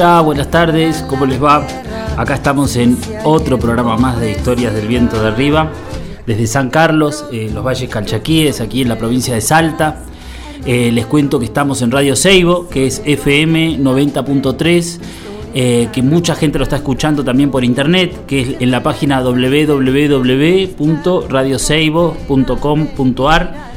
Hola, buenas tardes, ¿cómo les va? Acá estamos en otro programa más de Historias del Viento de Arriba, desde San Carlos, eh, los Valles Calchaquíes, aquí en la provincia de Salta. Eh, les cuento que estamos en Radio Seibo, que es FM 90.3, eh, que mucha gente lo está escuchando también por internet, que es en la página www.radioseibo.com.ar.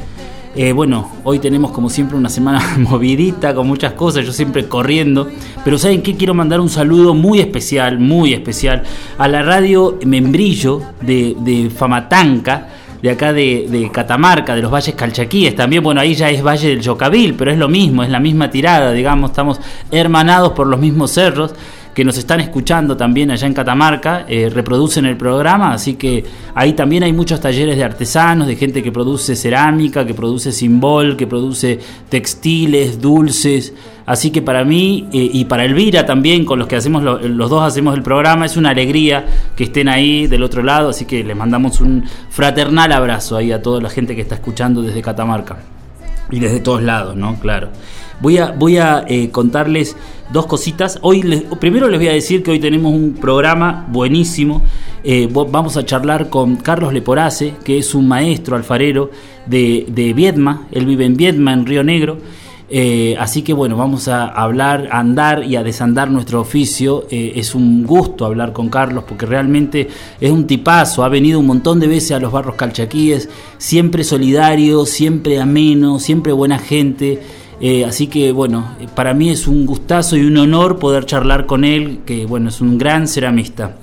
Eh, bueno, hoy tenemos como siempre una semana movidita con muchas cosas, yo siempre corriendo, pero ¿saben qué? Quiero mandar un saludo muy especial, muy especial a la radio Membrillo de, de Famatanca, de acá de, Catamarca, de los valles calchaquíes. También, bueno, ahí ya es Valle del Yocabil, pero es lo mismo, es la misma tirada, digamos, estamos hermanados por los mismos cerros que nos están escuchando también allá en Catamarca, eh, reproducen el programa, así que ahí también hay muchos talleres de artesanos, de gente que produce cerámica, que produce simbol, que produce textiles, dulces, Así que para mí eh, y para Elvira también, con los que hacemos los dos hacemos el programa, es una alegría que estén ahí del otro lado. Así que les mandamos un fraternal abrazo ahí a toda la gente que está escuchando desde Catamarca y desde todos lados, ¿no? Claro. Voy a, voy a eh, contarles dos cositas. Hoy primero les voy a decir que hoy tenemos un programa buenísimo. Eh, vamos a charlar con Carlos Leporace, que es un maestro alfarero de, de Viedma. Él vive en Viedma, en Río Negro. Eh, así que bueno, vamos a hablar, andar y a desandar nuestro oficio. Eh, es un gusto hablar con Carlos porque realmente es un tipazo. Ha venido un montón de veces a los barros calchaquíes, siempre solidario, siempre ameno, siempre buena gente. Eh, así que bueno, para mí es un gustazo y un honor poder charlar con él, que bueno, es un gran ceramista.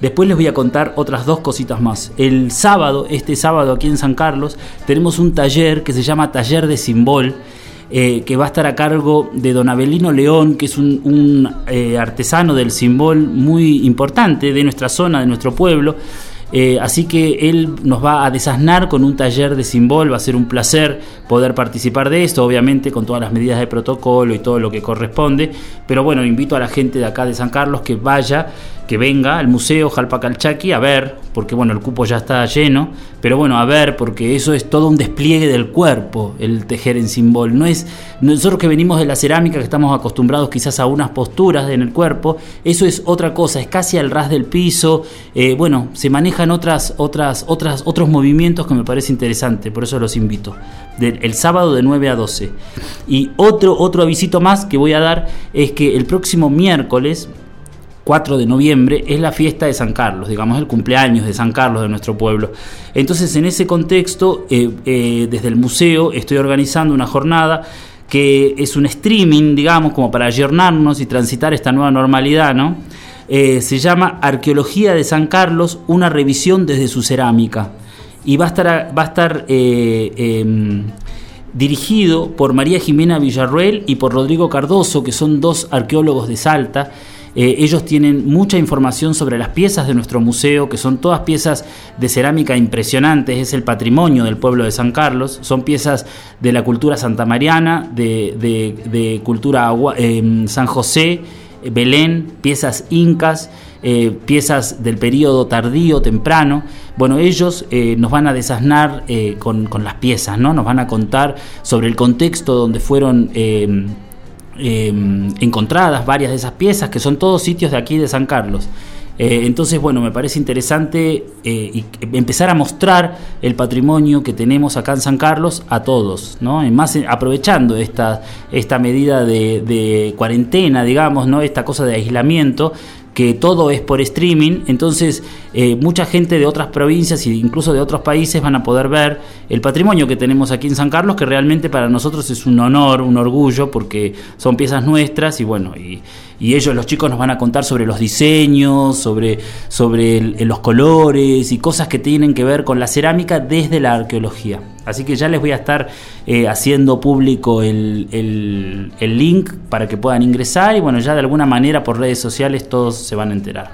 Después les voy a contar otras dos cositas más. El sábado, este sábado aquí en San Carlos, tenemos un taller que se llama Taller de Simbol eh, que va a estar a cargo de don Abelino León, que es un, eh, artesano del simbol muy importante de nuestra zona, de nuestro pueblo. Eh, así que él nos va a desasnar con un taller de simbol, va a ser un placer poder participar de esto, obviamente con todas las medidas de protocolo y todo lo que corresponde. Pero bueno, invito a la gente de acá de San Carlos que vaya que venga al Museo Jalpacalchaqui a ver, porque bueno, el cupo ya está lleno, pero bueno, a ver, porque eso es todo un despliegue del cuerpo, el tejer en simbol. No es nosotros que venimos de la cerámica, que estamos acostumbrados quizás a unas posturas en el cuerpo, eso es otra cosa, es casi al ras del piso. Eh, bueno, se manejan otras, otras, otras, otros movimientos que me parece interesante, por eso los invito. el sábado de 9 a 12. Y otro, otro avisito más que voy a dar es que el próximo miércoles 4 de noviembre es la fiesta de San Carlos, digamos el cumpleaños de San Carlos de nuestro pueblo. Entonces en ese contexto, eh, eh, desde el museo estoy organizando una jornada que es un streaming, digamos, como para ayornarnos y transitar esta nueva normalidad, ¿no? Eh, se llama Arqueología de San Carlos, una revisión desde su cerámica. Y va a estar, va a estar em, dirigido por María Jimena Villarruel y por Rodrigo Cardoso, que son dos arqueólogos de Salta eh, ellos tienen mucha información sobre las piezas de nuestro museo, que son todas piezas de cerámica impresionantes, es el patrimonio del pueblo de San Carlos, son piezas de la cultura santamariana, de, de, cultura eh, San José, Belén, piezas incas, eh, piezas del periodo tardío, temprano. Bueno, ellos nos van a desasnar con, con, las piezas, ¿no? Nos van a contar sobre el contexto donde fueron Em, encontradas varias de esas piezas, que son todos sitios de aquí de San Carlos. Eh, entonces, bueno, me parece interesante eh, empezar a mostrar el patrimonio que tenemos acá en San Carlos a todos, ¿no? más eh, aprovechando esta, esta medida de, de, cuarentena, digamos, ¿no? Esta cosa de aislamiento, que todo es por streaming, entonces eh, mucha gente de otras provincias e incluso de otros países van a poder ver el patrimonio que tenemos aquí en San Carlos, que realmente para nosotros es un honor, un orgullo, porque son piezas nuestras y bueno, y, y ellos, los chicos, nos van a contar sobre los diseños, sobre, sobre los colores y cosas que tienen que ver con la cerámica desde la arqueología. Así que ya les voy a estar eh, haciendo público el, el, link para que puedan ingresar y bueno, ya de alguna manera por redes sociales todos se van a enterar.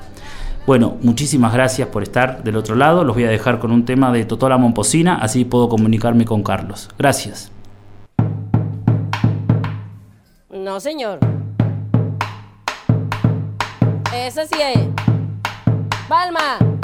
Bueno, muchísimas gracias por estar del otro lado. Los voy a dejar con un tema de Totola Momposina, así puedo comunicarme con Carlos. Gracias. No, señor. Ese sí es. Palma.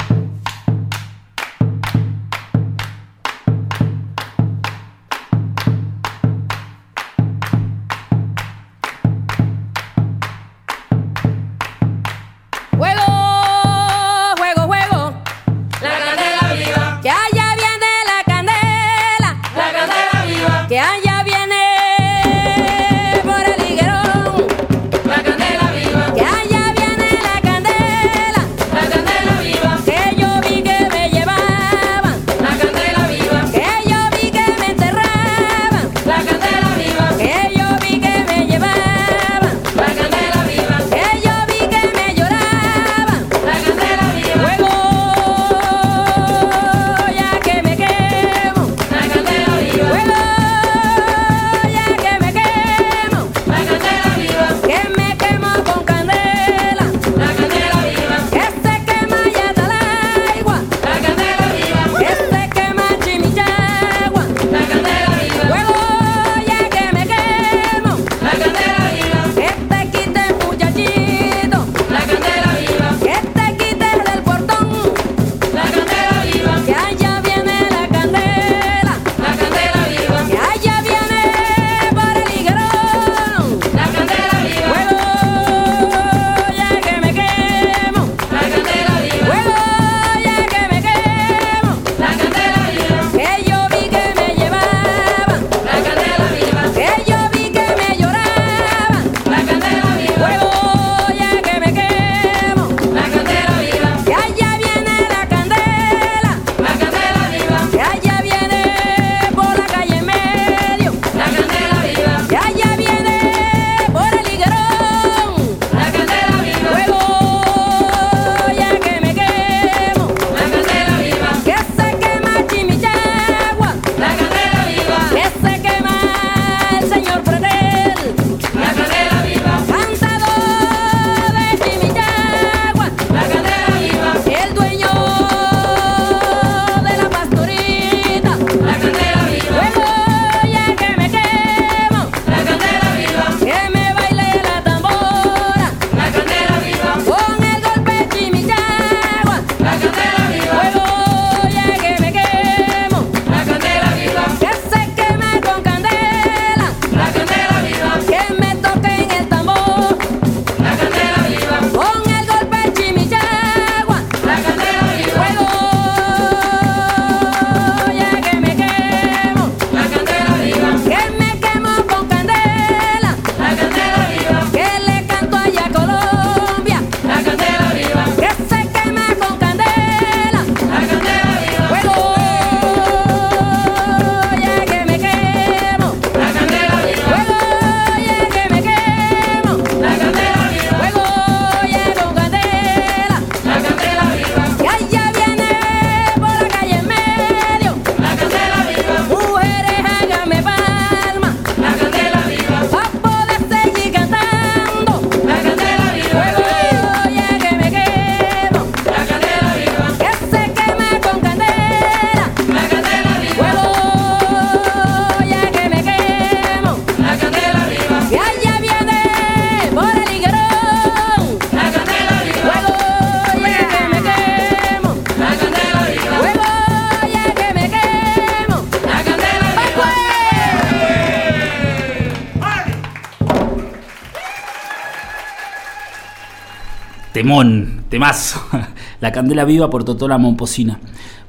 Temón, temazo. La candela viva por Totola Momposina.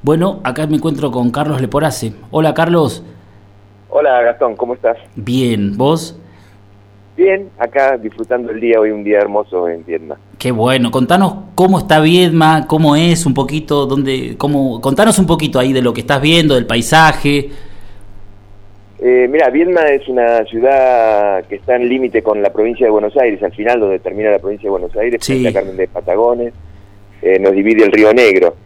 Bueno, acá me encuentro con Carlos Leporace. Hola, Carlos. Hola, Gastón, ¿cómo estás? Bien, ¿vos? Bien, acá disfrutando el día, hoy un día hermoso en Viedma. Qué bueno, contanos cómo está Viedma, cómo es un poquito, dónde, cómo, contanos un poquito ahí de lo que estás viendo, del paisaje. Eh, mira, Viedma es una ciudad que está en límite con la provincia de Buenos Aires, al final donde termina la provincia de Buenos Aires, Sí. la Carmen de Patagones, eh, nos divide el Río Negro.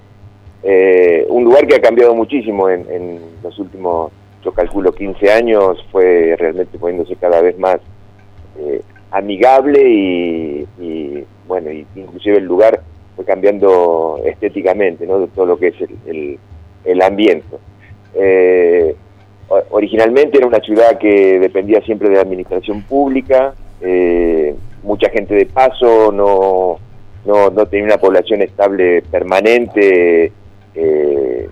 Eh, un lugar que ha cambiado muchísimo en, en los últimos, yo calculo, 15 años, fue realmente poniéndose cada vez más eh, amigable y, y, bueno, y inclusive el lugar fue cambiando estéticamente, ¿no? De todo lo que es el, el, el ambiente. Eh, originalmente era una ciudad que dependía siempre de la administración pública, eh, mucha gente de paso, no, tenía una población estable permanente. eh,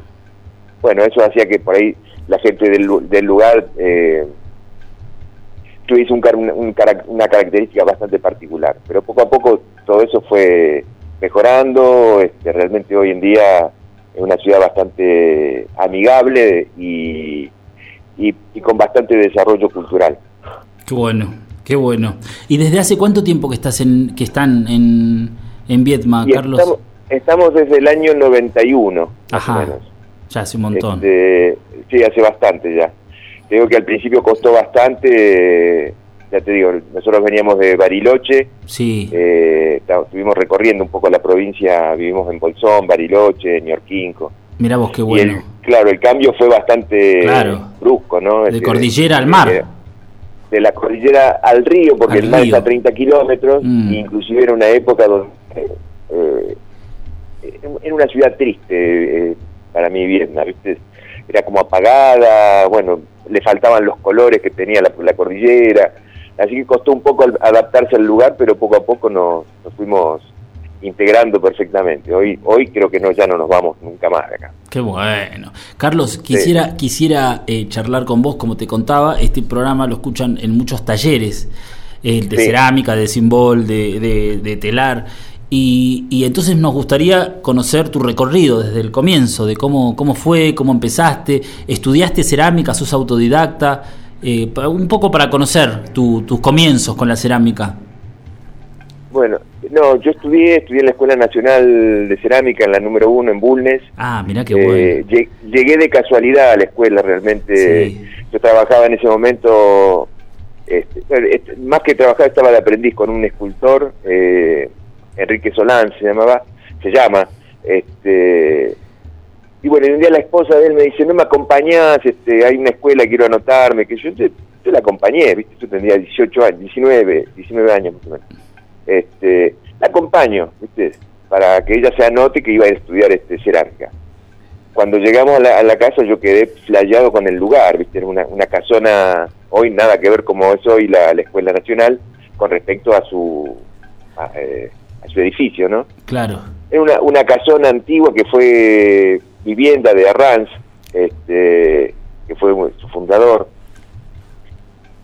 bueno, eso hacía que por ahí la gente del, lu- del lugar eh, tuviese un, un- una característica bastante particular. Pero poco a poco todo eso fue mejorando. Este, realmente hoy en día es una ciudad bastante amigable y, y, y con bastante desarrollo cultural. Qué bueno, qué bueno. ¿Y desde hace cuánto tiempo que estás en, que están en, en Vietma, Y Carlos? estamos, estamos desde el año 91, más Ajá. o menos. Ya hace un montón. Este, sí, hace bastante ya. Te digo que al principio costó bastante, eh, ya te digo, nosotros veníamos de Bariloche, Sí, eh, estuvimos recorriendo un poco la provincia, vivimos en Bolsón, Bariloche, Ñorquinco. mira vos qué bueno. el, claro, el cambio fue bastante Claro. Brusco, ¿no? De cordillera al mar. De, de la cordillera al río, porque Al el mar río. está a 30 kilómetros, Mm. inclusive era una época donde... eh, era una ciudad triste eh, para mí Vietnam, ¿viste? Era como apagada, bueno, le faltaban los colores que tenía la, la cordillera, así que costó un poco adaptarse al lugar, pero poco a poco nos, nos fuimos integrando perfectamente. Hoy hoy creo que no ya no nos vamos nunca más de acá. Qué bueno. Carlos, quisiera, quisiera eh, charlar con vos, como te contaba, este programa lo escuchan en muchos talleres, eh, de Sí. cerámica, de simbol, de, de- de telar. Y, y entonces nos gustaría conocer tu recorrido desde el comienzo, de cómo, cómo fue, cómo empezaste, estudiaste cerámica, sos autodidacta, eh, un poco para conocer tu- tus comienzos con la cerámica. Bueno, no, yo estudié, estudié en la Escuela Nacional de Cerámica en la número uno en Bulnes. Ah, mirá qué Eh, bueno. lle- llegué de casualidad a la escuela realmente. Sí. Yo trabajaba en ese momento, este, este, más que trabajar estaba de aprendiz con un escultor, eh, Enrique Solán se llamaba, se llama, este y bueno, y un día la esposa de él me dice, no me acompañás, este, hay una escuela, quiero anotarme, que yo, yo la acompañé, viste, yo tendría 18 años, 19, 19 años más o menos. Este, la acompaño, viste, para que ella se anote que iba a estudiar este cerámica cuando llegamos a la, a la casa yo quedé flayado con el lugar, ¿viste? Era una, una casona, hoy nada que ver como es hoy la, la Escuela Nacional con respecto a su a, eh, a su edificio, ¿no? Claro. Era una, una casona antigua que fue vivienda de Arranz, este, que fue su fundador.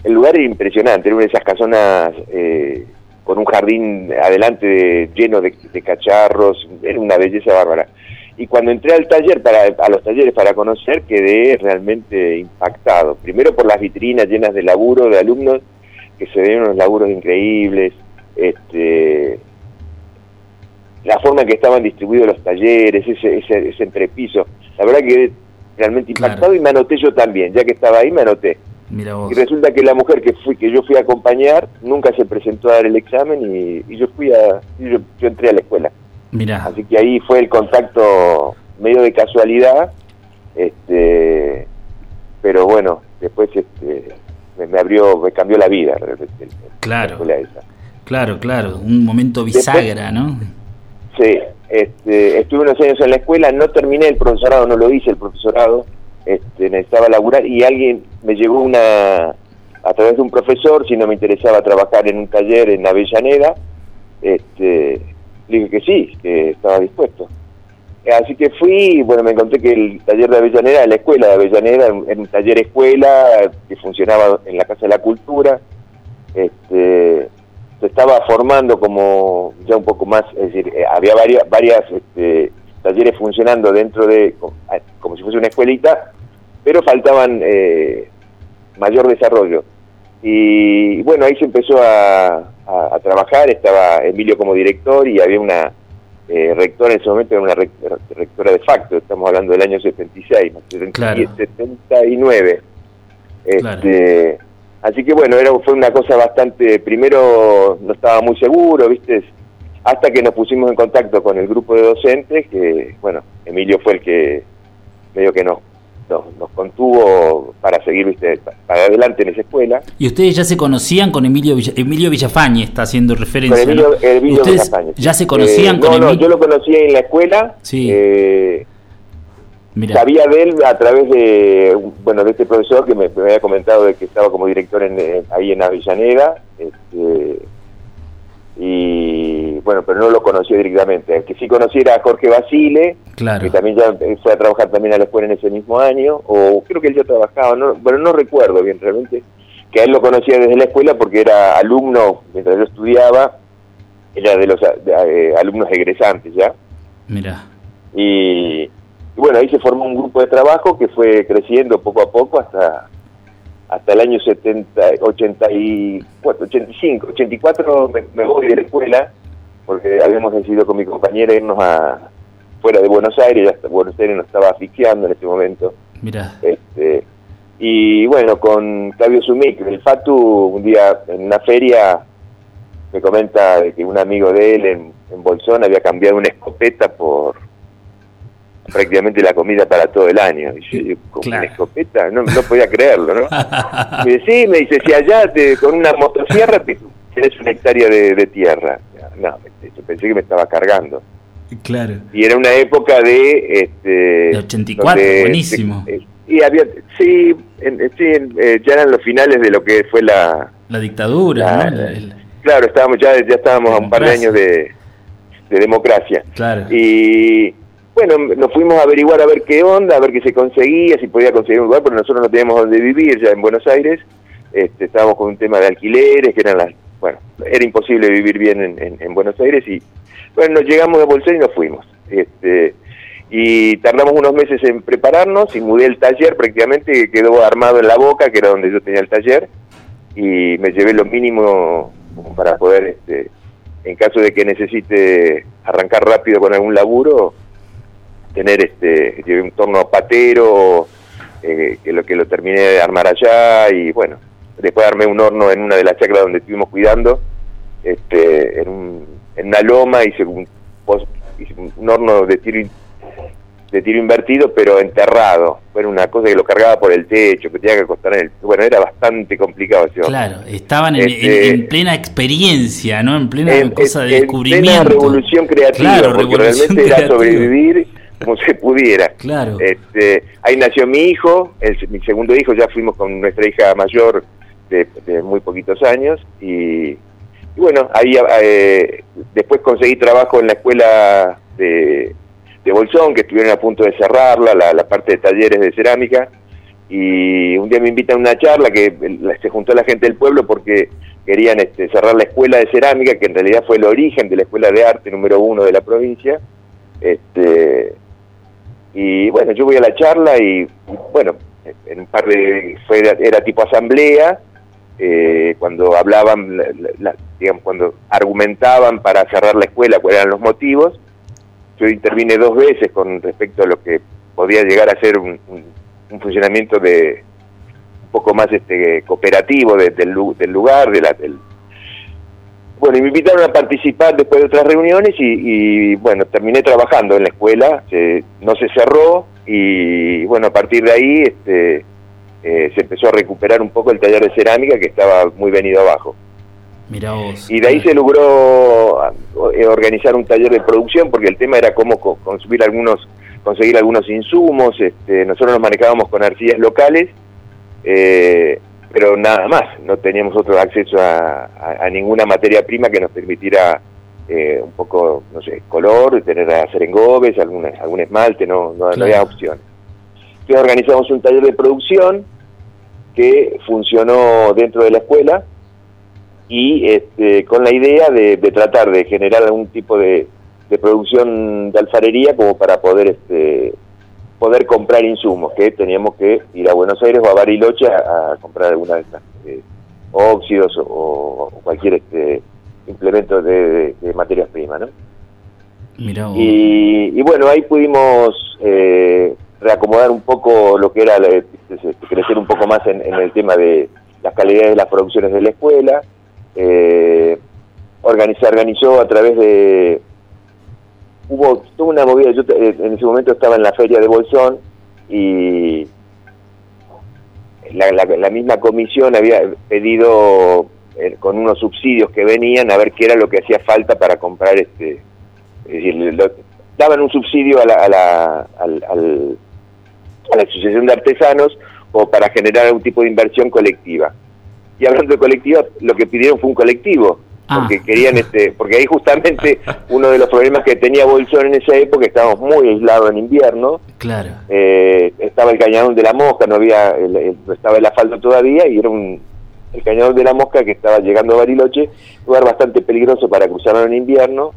El lugar era impresionante, era una de esas casonas eh, con un jardín adelante de- lleno de, de cacharros, era una belleza bárbara. Y cuando entré al taller, para, a los talleres para conocer, quedé realmente impactado. Primero por las vitrinas llenas de laburo de alumnos, que se ven unos laburos increíbles, este, la forma en que estaban distribuidos los talleres, ese, ese, ese entrepiso. La verdad que quedé realmente Claro. impactado y me anoté yo también, ya que estaba ahí me anoté. Mira vos. Y resulta que la mujer que fui que yo fui a acompañar nunca se presentó a dar el examen y, y yo fui a y yo, yo entré a la escuela. Mira. Así que ahí fue el contacto medio de casualidad, este, pero bueno, después este, me, me abrió, me cambió la vida. Claro. la escuela esa. Claro, claro, un momento bisagra, ¿no? Sí, este, estuve unos años en la escuela, no terminé el profesorado, no lo hice el profesorado, este, necesitaba laburar y alguien me llegó una, a través de un profesor, si no me interesaba trabajar en un taller en Avellaneda, este, dije que sí, que estaba dispuesto. Así que fui, bueno, me encontré que el taller de Avellaneda, la escuela de Avellaneda, era un, era un taller escuela que funcionaba en la Casa de la Cultura, este, se estaba formando como ya un poco más, es decir, eh, había varias, varias este, talleres funcionando dentro de, como, si fuese una escuelita, pero faltaban eh, mayor desarrollo. Y bueno, ahí se empezó a, a- a trabajar, estaba Emilio como director y había una eh, rectora en ese momento, era una rec- rectora de facto, estamos hablando del año 76, ¿no? 70 Claro. 79. Claro. Este, Así que bueno, era, fue una cosa bastante, primero no estaba muy seguro, ¿viste? Hasta que nos pusimos en contacto con el grupo de docentes, que bueno, Emilio fue el que medio que nos, nos, nos contuvo para seguir, ¿viste? Para adelante en esa escuela. Y ustedes ya se conocían con Emilio Villa- Emilio Villafañe, está haciendo referencia. Con Emilio, ¿no? Emilio ¿Ustedes Villafañe. ya se conocían Eh, con no, no, Emilio? yo lo conocí en la escuela. Sí. eh, Mirá. Sabía de él a través de, bueno, de este profesor que me, me había comentado de que estaba como director en, en- ahí en Avellaneda, este, y bueno, pero no lo conocía directamente. El que sí conociera a Jorge Basile, Claro. que también ya fue a trabajar también a la escuela en ese mismo año, o creo que él ya trabajaba, no, bueno, no recuerdo bien realmente, que a él lo conocía desde la escuela porque era alumno, mientras yo estudiaba, era de los de, eh, alumnos egresantes ya, Mira. y, y bueno, ahí se formó un grupo de trabajo que fue creciendo poco a poco hasta hasta el año 70, 84, 85, 84 me, me voy de la escuela porque habíamos decidido con mi compañera irnos a fuera de Buenos Aires, ya hasta Buenos Aires nos estaba asfixiando en ese momento. Mira. Este, y bueno, con Claudio Sumic, el Fatu, un día en una feria me comenta de que un amigo de él en, en Bolsón había cambiado una escopeta por prácticamente la comida para todo el año. Y yo ¿con Claro. una escopeta? No, no podía creerlo, ¿no? Me dice, sí, me dice, si allá te- con una motosierra te- tienes una hectárea de, de tierra. No, yo pensé que me estaba cargando Claro. y era una época de este De 84, donde- buenísimo. de- y había sí, en- sí en- eh, ya eran los finales de lo que fue la La dictadura, La- ¿no? El- el- claro estábamos ya ya estábamos a un par de años de, de democracia claro. y bueno nos fuimos a averiguar a ver qué onda a ver qué se conseguía si podía conseguir un lugar pero nosotros no teníamos donde vivir ya en Buenos Aires este, estábamos con un tema de alquileres que eran las bueno era imposible vivir bien en, en- en Buenos Aires y bueno nos llegamos de Bolsón y nos fuimos. Este y tardamos unos meses en prepararnos y mudé el taller prácticamente que quedó armado en la boca que era donde yo tenía el taller y me llevé lo mínimo para poder este en caso de que necesite arrancar rápido con algún laburo tener este llevé un torno patero eh, que lo que lo terminé de armar allá y bueno después armé un horno en una de las chacras donde estuvimos cuidando este en, un, en una loma hice un, hice un horno de tiro de tiro invertido pero enterrado era una cosa que lo cargaba por el techo que tenía que acostar en el bueno era bastante complicado. Claro, estaban en, Este- en- en plena experiencia, ¿no? En plena en, cosa de en descubrimiento. plena revolución creativa, Claro, porque revolución realmente era sobrevivir como se pudiera. Claro. Este, ahí nació mi hijo, el, mi segundo hijo, ya fuimos con nuestra hija mayor de, muy poquitos años y, y bueno, ahí eh, después conseguí trabajo en la escuela de, de Bolsón, que estuvieron a punto de cerrarla, la, la parte de talleres de cerámica, y un día me invitan a una charla que se juntó la gente del pueblo porque querían este, cerrar la escuela de cerámica, que en realidad fue el origen de la escuela de arte número uno de la provincia. Este, y bueno, yo voy a la charla y, bueno, en un par de, fue, era tipo asamblea, eh, cuando hablaban, la- digamos, cuando argumentaban para cerrar la escuela, cuáles eran los motivos. Yo intervine dos veces con respecto a lo que podía llegar a ser un, un- un funcionamiento de un poco más este cooperativo de- del, del lugar, de la, del, bueno, y me invitaron a participar después de otras reuniones y, y, bueno, terminé trabajando en la escuela, se- no se cerró y bueno, a partir de ahí este, eh, se empezó a recuperar un poco el taller de cerámica que estaba muy venido abajo. Mira vos. Y de ahí se logró eh, organizar un taller de producción porque el tema era cómo co- consumir algunos, conseguir algunos insumos, este, nosotros nos manejábamos con arcillas locales, eh, pero nada más, no teníamos otro acceso a, a- a ninguna materia prima que nos permitiera eh, un poco, no sé, color, tener a hacer engobes, algún, algún esmalte, no, no, no había opciones. Entonces organizamos un taller de producción que funcionó dentro de la escuela y este, con la idea de, de tratar de generar algún tipo de, de producción de alfarería como para poder este, poder comprar insumos, que teníamos que ir a Buenos Aires o a Bariloche a, a comprar alguna de estas eh, óxidos o, o cualquier este, implemento de, materias primas, ¿no? Vos. Y, y bueno, ahí pudimos eh, reacomodar un poco lo que era la- este, crecer un poco más en, el tema de las calidades de las producciones de la escuela. Eh, organizar, organizó a través de... Hubo toda una movida, yo eh, en ese momento estaba en la feria de Bolsón y la, la- la misma comisión había pedido eh, con unos subsidios que venían a ver qué era lo que hacía falta para comprar este es decir, lo- daban un subsidio a la, a la- al- a la Asociación de Artesanos o para generar algún tipo de inversión colectiva. Y hablando de colectiva, lo que pidieron fue un colectivo, Ah. porque querían este, porque ahí justamente uno de los problemas que tenía Bolsón en esa época, estábamos muy aislados en invierno, Claro. eh, estaba el cañadón de la mosca, no había, el- el- no estaba el asfalto todavía y era un el cañadón de la mosca que estaba llegando a Bariloche, lugar bastante peligroso para cruzarlo en invierno,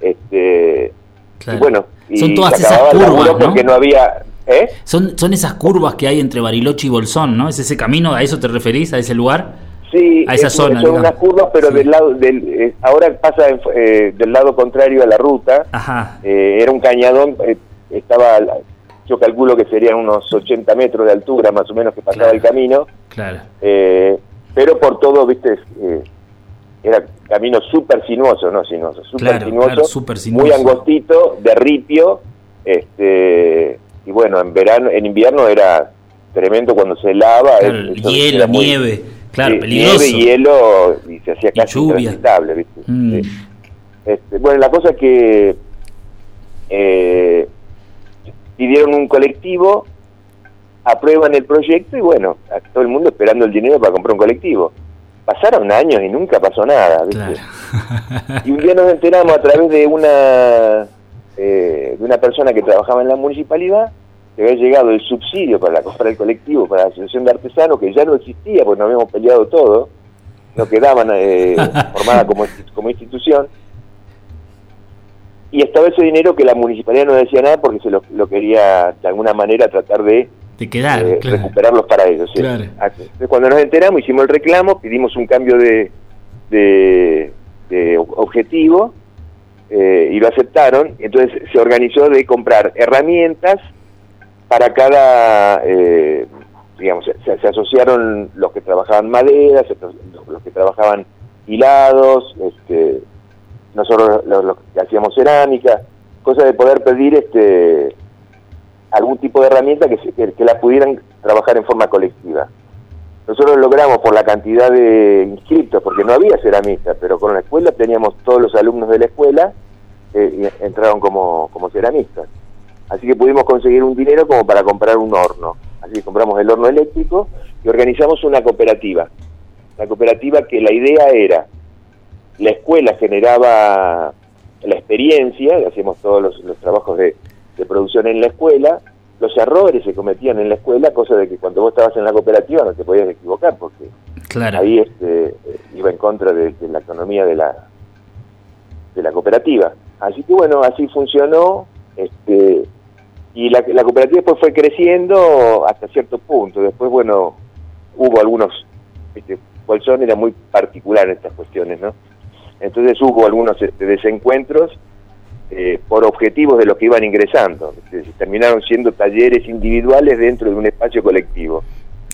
este Claro. y bueno, y Son todas se acababa curvas, ¿no? porque no había, ¿eh? Son, son esas curvas que hay entre Bariloche y Bolsón, ¿no? ¿Es ese camino? ¿A eso te referís? ¿A ese lugar? Sí, A esa es- zona, son digamos. unas curvas, pero Sí. del lado del eh, ahora pasa eh, del lado contrario a la ruta. Ajá. Eh, era un cañadón, eh, estaba, yo calculo que serían unos 80 metros de altura más o menos que pasaba Claro. el camino, Claro. eh, pero por todo, viste, era camino súper sinuoso, no sinuoso, súper Claro, sinuoso, claro, sinuoso. muy angostito, de ripio, este, y bueno, en verano, en invierno era tremendo cuando se lava, Claro, es- eso hielo, muy- nieve. Claro, peligroso. Nieve, hielo, y se hacía casi intransitable, ¿viste? Mm. Este, bueno, la cosa es que eh, pidieron un colectivo, aprueban el proyecto y bueno, a todo el mundo esperando el dinero para comprar un colectivo. Pasaron años y nunca pasó nada, ¿viste? Claro. Y un día nos enteramos a través de una eh, de una persona que trabajaba en la municipalidad que había llegado el subsidio para la compra del colectivo para la asociación de artesanos que ya no existía porque nos habíamos peleado todo, no quedaban eh, formada como, como institución. Y estaba ese dinero que la municipalidad no decía nada porque se lo, lo quería de alguna manera tratar de De quedar, eh, claro. recuperarlos para ellos. sí. Claro. Así. Entonces, cuando nos enteramos, hicimos el reclamo, pedimos un cambio de, de, de objetivo eh, y lo aceptaron. Entonces se organizó de comprar herramientas para cada, eh, digamos, se, se asociaron los que trabajaban madera, los, que trabajaban hilados, este, nosotros los, los que hacíamos cerámica, cosa de poder pedir este algún tipo de herramienta que, que, que la pudieran trabajar en forma colectiva. Nosotros logramos por la cantidad de inscriptos, porque no había ceramista, pero con la escuela teníamos todos los alumnos de la escuela eh, y entraron como, como ceramistas. Así que pudimos conseguir un dinero como para comprar un horno. Así que compramos el horno eléctrico y organizamos una cooperativa. La cooperativa que la idea era, la escuela generaba la experiencia, hacíamos todos los, trabajos de producción en la escuela, los errores se cometían en la escuela, cosa de que cuando vos estabas en la cooperativa no te podías equivocar, porque Claro. ahí este, iba en contra de, de la economía de la de la cooperativa. Así que bueno, así funcionó, este, y la, la cooperativa después fue creciendo hasta cierto punto. Después, bueno, hubo algunos, este, Bolsón era muy particular en estas cuestiones, ¿no? Entonces hubo algunos este, desencuentros eh, por objetivos de los que iban ingresando. Este, terminaron siendo talleres individuales dentro de un espacio colectivo.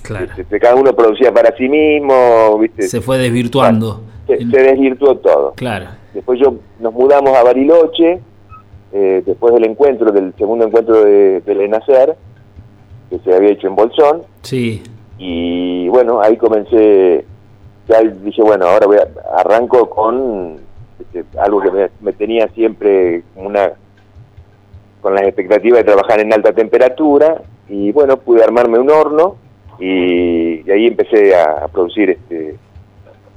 Claro. Este, cada uno producía para sí mismo, ¿viste? Se fue desvirtuando. se, se desvirtuó todo. Claro. Después yo nos mudamos a Bariloche, eh, después del encuentro, del segundo encuentro de, del ENACER, que se había hecho en Bolsón, Sí. y bueno, ahí comencé, ya dije, bueno, ahora voy a, arranco con algo que me, me tenía siempre una con las expectativas de trabajar en alta temperatura, y bueno, pude armarme un horno, y, y ahí empecé a, a producir este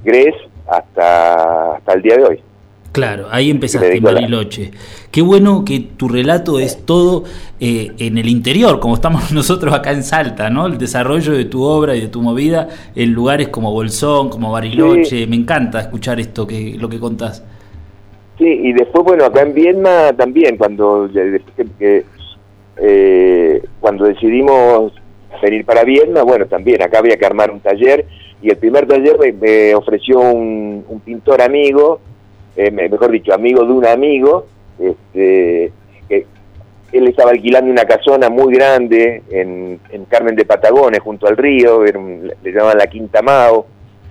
grés hasta, hasta el día de hoy. Claro, ahí empezaste en Bariloche. Qué bueno que tu relato es todo eh, en el interior, como estamos nosotros acá en Salta, ¿no? El desarrollo de tu obra y de tu movida en lugares como Bolsón, como Bariloche. Sí. Me encanta escuchar esto, que lo que contás. Sí, y después, bueno, acá en Viedma también, cuando, eh, cuando decidimos venir para Viedma, bueno, también acá había que armar un taller, y el primer taller me, ofreció un, un pintor amigo, eh, me- mejor dicho, amigo de un amigo, este, que él estaba alquilando una casona muy grande en, en Carmen de Patagones, junto al río, un- le llamaban la Quinta Mao,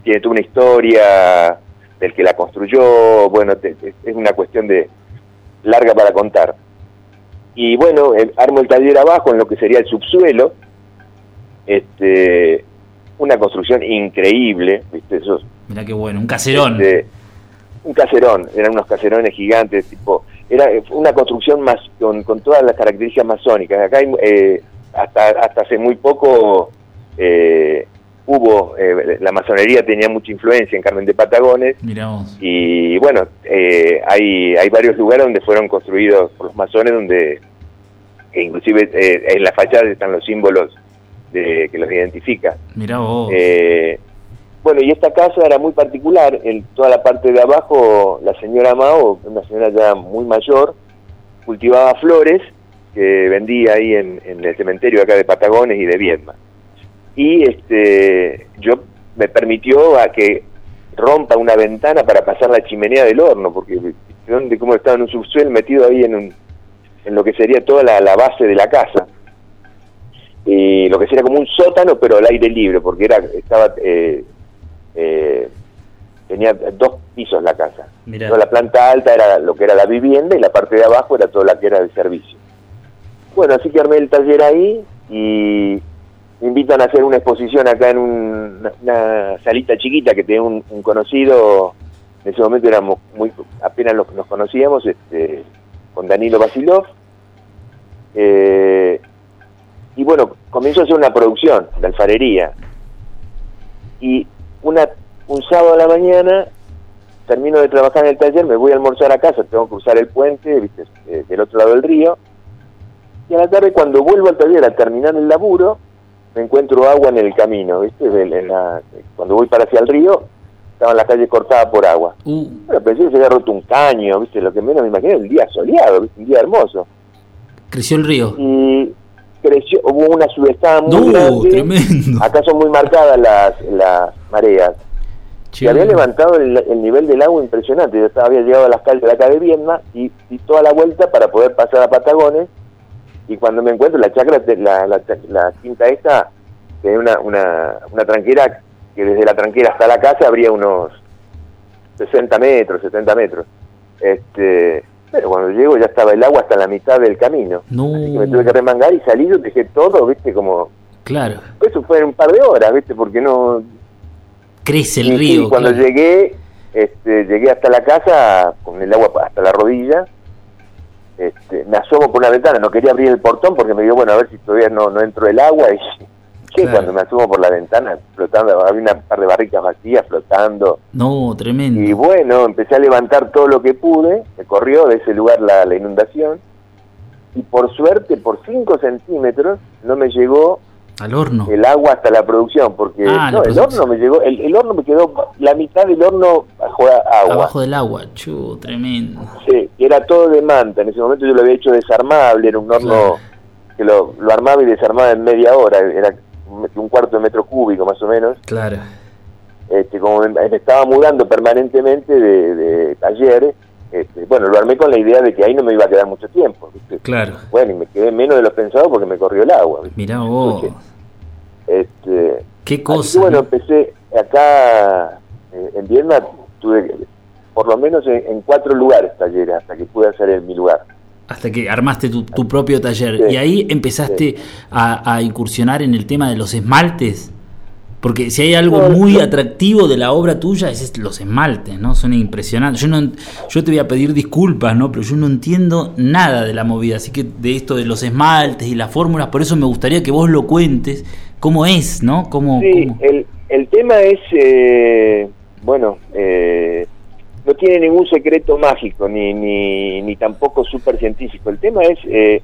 tiene toda una historia del que la construyó, bueno, te- te- es una cuestión de larga para contar. Y bueno, eh, armo el taller abajo en lo que sería el subsuelo, este, una construcción increíble, ¿viste? Esos, Mirá qué bueno, un caserón. este, un caserón, eran unos caserones gigantes, tipo, era una construcción más con, con todas las características masónicas. Acá hay, eh, hasta, hasta hace muy poco eh, hubo, eh, la masonería tenía mucha influencia en Carmen de Patagones Miramos. y bueno, eh, hay, hay varios lugares donde fueron construidos por los masones donde e inclusive eh, en la fachada están los símbolos de, que los identifica. Mirá vos. Eh, bueno, y esta casa era muy particular. En toda la parte de abajo, la señora Mao, una señora ya muy mayor, cultivaba flores que vendía ahí en, en el cementerio acá de Patagones y de Viedma. Y este, yo me permitió a que rompa una ventana para pasar la chimenea del horno, porque donde como estaba en un subsuelo metido ahí en, un, en lo que sería toda la, la base de la casa. Y lo que sería como un sótano pero al aire libre porque era estaba eh, eh, tenía dos pisos la casa. Mirá. Toda la planta alta era lo que era la vivienda y la parte de abajo era toda la que era de servicio. Bueno así que armé el taller ahí y me invitan a hacer una exposición acá en un- una, salita chiquita que tenía un, un conocido en ese momento éramos muy apenas los- nos conocíamos este con Danilo Basilov eh, y bueno, comenzó a hacer una producción de alfarería. Y una, un sábado a la mañana termino de trabajar en el taller, me voy a almorzar a casa, tengo que cruzar el puente, ¿viste? Eh, del otro lado del río. Y a la tarde cuando vuelvo al taller a terminar el laburo, me encuentro agua en el camino, ¿viste? En la- cuando voy para hacia el río, estaba la calle cortada por agua. Uh, Bueno, pensé que se había roto un caño, ¿viste? Lo que menos me imaginé el día soleado, ¿viste? Un día hermoso creció el río. y creció, hubo una subestada muy No, grande. tremendo. Acá son muy marcadas las, las mareas. Y había levantado el, el nivel del agua impresionante. Yo estaba, había llegado a las calles de acá de Viedma y di toda la vuelta para poder pasar a Patagones. Y cuando me encuentro, la chacra, la, la, la quinta esta, tenía una, una, una tranquera que desde la tranquera hasta la casa habría unos 60 metros, 70 metros. Este, pero cuando llego ya estaba el agua hasta la mitad del camino. No, Así que me tuve que remangar y salí, yo dejé todo, viste, como... claro. Eso fue en un par de horas, viste, porque no... Crece el y río. cuando claro. llegué, este, llegué hasta la casa con el agua hasta la rodilla, este, me asomo por una ventana, no quería abrir el portón porque me digo, bueno, a ver si todavía no, no entro el agua y... Che, Claro. cuando me asomo por la ventana, flotando, había una par de barricas vacías flotando. No, tremendo. Y bueno, empecé a levantar todo lo que pude, me corrió de ese lugar la, la inundación, y por suerte, por 5 centímetros, no me llegó Al horno. el agua hasta la producción, porque Ah, no, el horno me llegó, el, el horno me quedó, la mitad del horno bajo agua, Abajo del agua. Chu, tremendo. sí, era todo de manta, en ese momento yo lo había hecho desarmable, era un horno Claro. que lo, lo armaba y desarmaba en media hora, era un cuarto de metro cúbico más o menos, Claro. este, como me, me estaba mudando permanentemente de, de taller, este, bueno, lo armé con la idea de que ahí no me iba a quedar mucho tiempo, ¿viste? Claro. bueno, y me quedé menos de lo pensado porque me corrió el agua, ¿viste? Mirá vos. Este, Qué cosa. bueno, ¿no? empecé acá eh, en Viedma, tuve por lo menos en, en cuatro lugares talleres hasta que pude hacer en mi lugar. Hasta que armaste tu, tu propio taller. Sí, y ahí empezaste a, a incursionar en el tema de los esmaltes. Porque si hay algo muy atractivo de la obra tuya es es los esmaltes, ¿no? Son impresionantes. Yo no yo te voy a pedir disculpas, ¿no? Pero yo no entiendo nada de la movida, así que de esto de los esmaltes y las fórmulas, por eso me gustaría que vos lo cuentes, cómo es, ¿no? Cómo, Sí, cómo- el, el tema es, eh, bueno, eh, no tiene ningún secreto mágico ni, ni, ni tampoco súper científico. El tema es eh,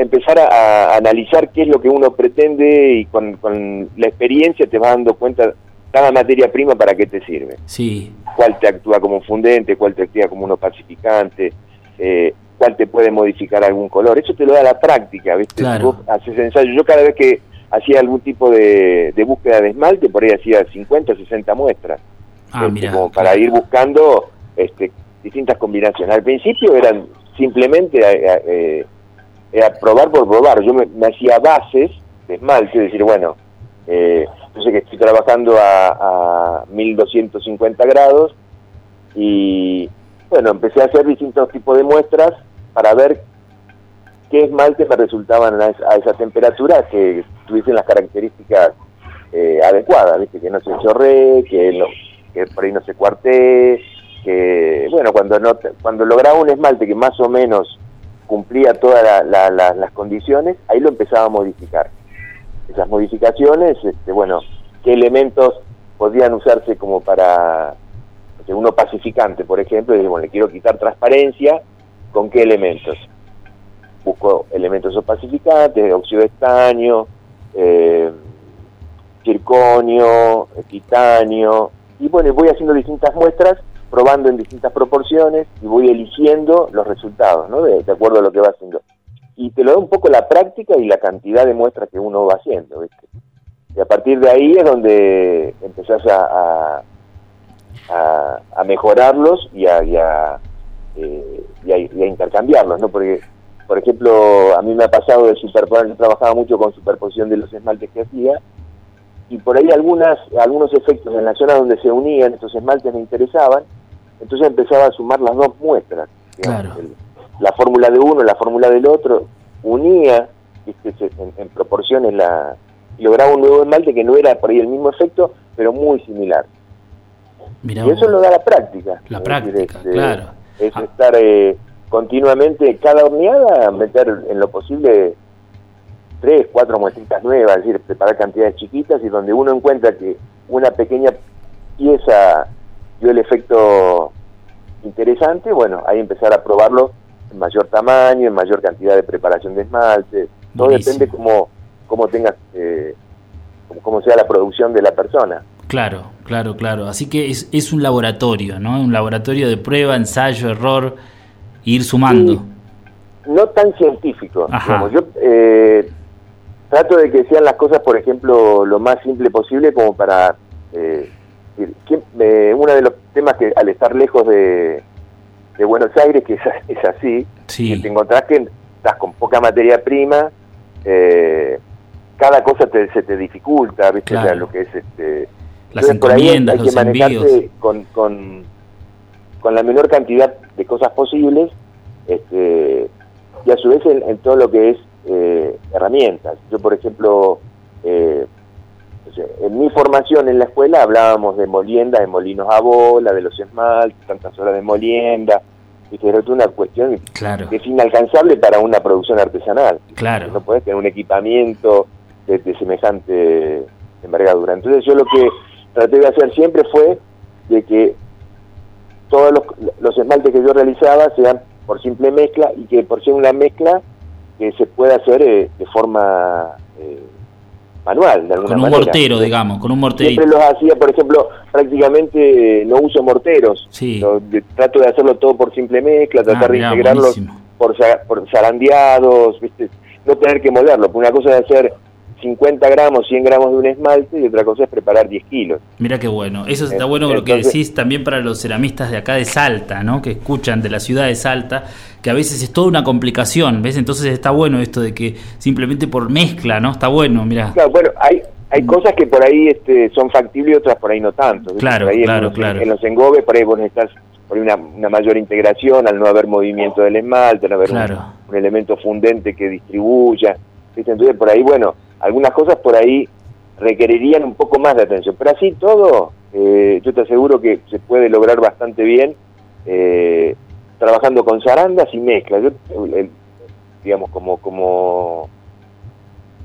empezar a, a analizar qué es lo que uno pretende y con, con la experiencia te vas dando cuenta cada materia prima para qué te sirve. Sí, cuál te actúa como un fundente, cuál te actúa como un opacificante, eh, cuál te puede modificar algún color. Eso te lo da la práctica, ¿viste? Claro. Vos haces ensayo. Yo cada vez que hacía algún tipo de, de búsqueda de esmalte, por ahí hacía 50 o 60 muestras. ah, este, como para ir buscando este, distintas combinaciones. Al principio eran simplemente eh, eh, era probar por probar. Yo me, me hacía bases de esmalte, es decir, bueno, eh, yo sé que estoy trabajando a, a 1250 grados y bueno, empecé a hacer distintos tipos de muestras para ver qué esmaltes me resultaban a esa, a esa temperatura que tuviesen las características eh, adecuadas, ¿viste? que no se chorree, que, no, que por ahí no se cuartee, que bueno, cuando no cuando lograba un esmalte que más o menos cumplía todas la- la- la- las condiciones, ahí lo empezaba a modificar. Esas modificaciones, este, bueno, qué elementos podían usarse como para no sé, uno pacificante, por ejemplo, y bueno, le quiero quitar transparencia, ¿con qué elementos? Busco elementos opacificantes, óxido de estaño, eh, circonio, titanio, y bueno, voy haciendo distintas muestras, probando en distintas proporciones y voy eligiendo los resultados, ¿no? De, acuerdo a lo que va haciendo. Y te lo da un poco la práctica y la cantidad de muestras que uno va haciendo, ¿viste? Y a partir de ahí es donde empezás a, a, a- a mejorarlos y a, y, a, eh, y a- y a intercambiarlos, ¿no? Porque, por ejemplo, a mí me ha pasado de superponer, yo trabajaba mucho con superposición de los esmaltes que hacía, y por ahí algunas algunos efectos en la zona donde se unían estos esmaltes me interesaban, entonces empezaba a sumar las dos muestras. digamos, Claro. el- la fórmula de uno, la fórmula del otro, unía ¿viste? En, en proporciones la lograba un nuevo esmalte que no era por ahí el mismo efecto, pero muy similar. Mirá y eso vos. lo da la práctica. La Es práctica, este, claro. Es Ah. estar eh, continuamente, cada horneada, meter en lo posible tres, cuatro muestritas nuevas, es decir, preparar cantidades chiquitas y donde uno encuentra que una pequeña pieza dio el efecto interesante, bueno, ahí empezar a probarlo en mayor tamaño, en mayor cantidad de preparación de esmalte. Todo Buenísimo. depende cómo, cómo tengas, eh, cómo- sea la producción de la persona. Claro, claro, claro. Así que es, es un laboratorio, ¿no? Un laboratorio de prueba, ensayo, error, e ir sumando. No tan científico. Ajá. digamos. Yo eh, trato de que sean las cosas, por ejemplo, lo más simple posible como para... eh, decir, ¿quién- eh, uno de los temas que al estar lejos de, de Buenos Aires, que es, es así, Sí. que te encontrás que estás con poca materia prima, eh, cada cosa te- se te dificulta, ¿viste? O sea, Claro. lo que es este... Las encomiendas, hay que los manejarse envíos. con, con, con la menor cantidad de cosas posibles este, y a su vez en, en todo lo que es eh, herramientas. Yo, por ejemplo, eh, en mi formación en la escuela hablábamos de molienda, de molinos a bola, de los esmaltes, tantas horas de molienda, y que era una cuestión Claro, que es inalcanzable para una producción artesanal. claro. No podés tener un equipamiento de, de semejante envergadura. Entonces yo lo que traté de hacer siempre fue de que todos los, los esmaltes que yo realizaba sean por simple mezcla y que por ser una mezcla que se pueda hacer eh, de forma eh, manual, de alguna Con un manera. mortero, digamos, con un morterito. Siempre los hacía, por ejemplo, prácticamente eh, no uso morteros. Sí. Lo- de- trato de hacerlo todo por simple mezcla, tratar Ah, de mirá, integrarlos buenísimo. por, por zarandeados, ¿viste? no tener que molerlo. Una cosa es hacer 50 gramos, 100 gramos de un esmalte y otra cosa es preparar 10 kilos. Mira qué bueno. Eso está bueno lo que decís también para los ceramistas de acá de Salta, ¿no? Que escuchan de la ciudad de Salta, que a veces es toda una complicación, ¿ves? Entonces está bueno esto de que simplemente por mezcla, ¿no? Está bueno, mira. Claro, bueno, hay, hay cosas que por ahí este, son factibles y otras por ahí no tanto. Claro, Por ahí en claro, los- claro. En los engobes, por ahí vos necesitas por ahí una, una mayor integración al no haber movimiento del esmalte, al no haber un- un, elemento fundente que distribuya. ¿viste? Entonces, por ahí, bueno, algunas cosas por ahí requerirían un poco más de atención. Pero así todo, eh, yo te aseguro que se puede lograr bastante bien eh, trabajando con zarandas y mezclas. Yo, el- digamos, como, como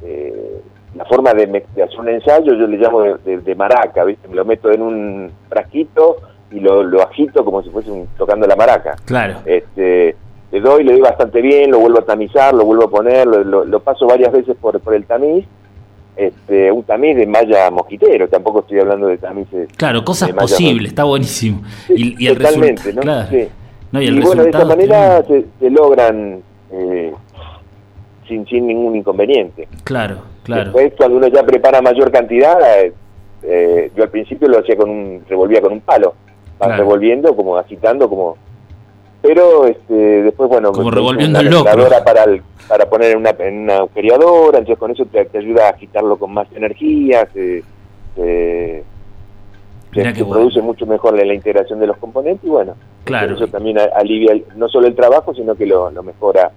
eh, la forma de, de hacer un ensayo, yo le llamo de, de- de maraca, ¿viste? Me lo meto en un frasquito y lo, lo agito como si fuese un- tocando la maraca. Claro. Este, le doy, le doy bastante bien, lo vuelvo a tamizar, lo vuelvo a poner, lo, lo- lo paso varias veces por, por el tamiz, este, un tamiz de malla mosquitero, tampoco estoy hablando de tamices. Claro, cosas posibles, está buenísimo. Y, y el Totalmente, ¿no? claro. Sí. No, y bueno, de esta manera se, se logran eh, sin, sin ningún inconveniente. Claro, claro. Después, cuando uno ya prepara mayor cantidad, eh, eh, yo al principio lo hacía con un, revolvía con un palo, vas Claro. revolviendo, como agitando, como... Pero este, después, bueno... Como revolviendo una el locro. para, el- para poner en una, en una agujereadora, entonces con eso te, te ayuda a agitarlo con más energía, se, se- bueno. produce mucho mejor la, la integración de los componentes y bueno, Claro. eso también alivia el- no solo el trabajo, sino que lo, lo mejora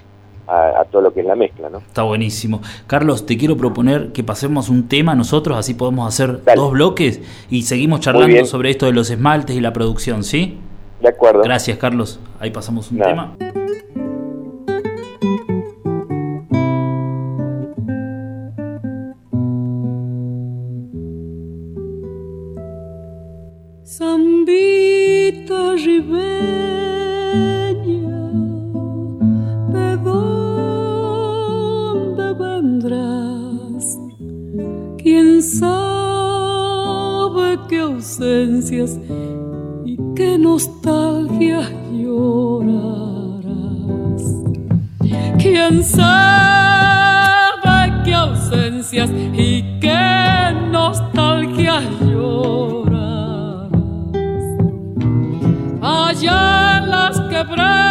a, a todo lo que es la mezcla, ¿no? Está buenísimo. Carlos, te quiero proponer que pasemos un tema nosotros, así podemos hacer Dale. dos bloques y seguimos charlando sobre esto de los esmaltes y la producción, ¿sí? De acuerdo. Gracias, Carlos. Ahí pasamos un tema. Sambita ribeña, ¿de dónde vendrás? ¿Quién sabe qué ausencias? Qué nostalgia llorarás. ¿Quién sabe qué ausencias y qué nostalgia llorarás? Allá en las quebradas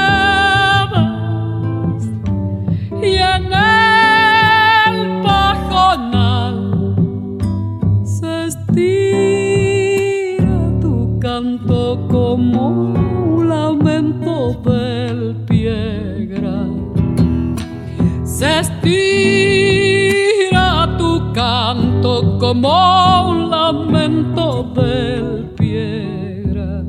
como un lamento del piedra.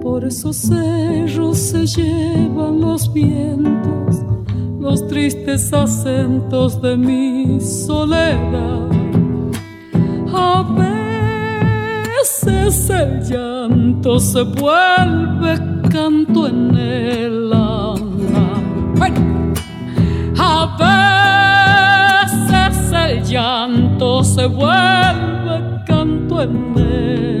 Por esos cerros se llevan los vientos, los tristes acentos de mi soledad. A veces el llanto se vuelve canto en el alma. A veces llanto se vuelve canto en el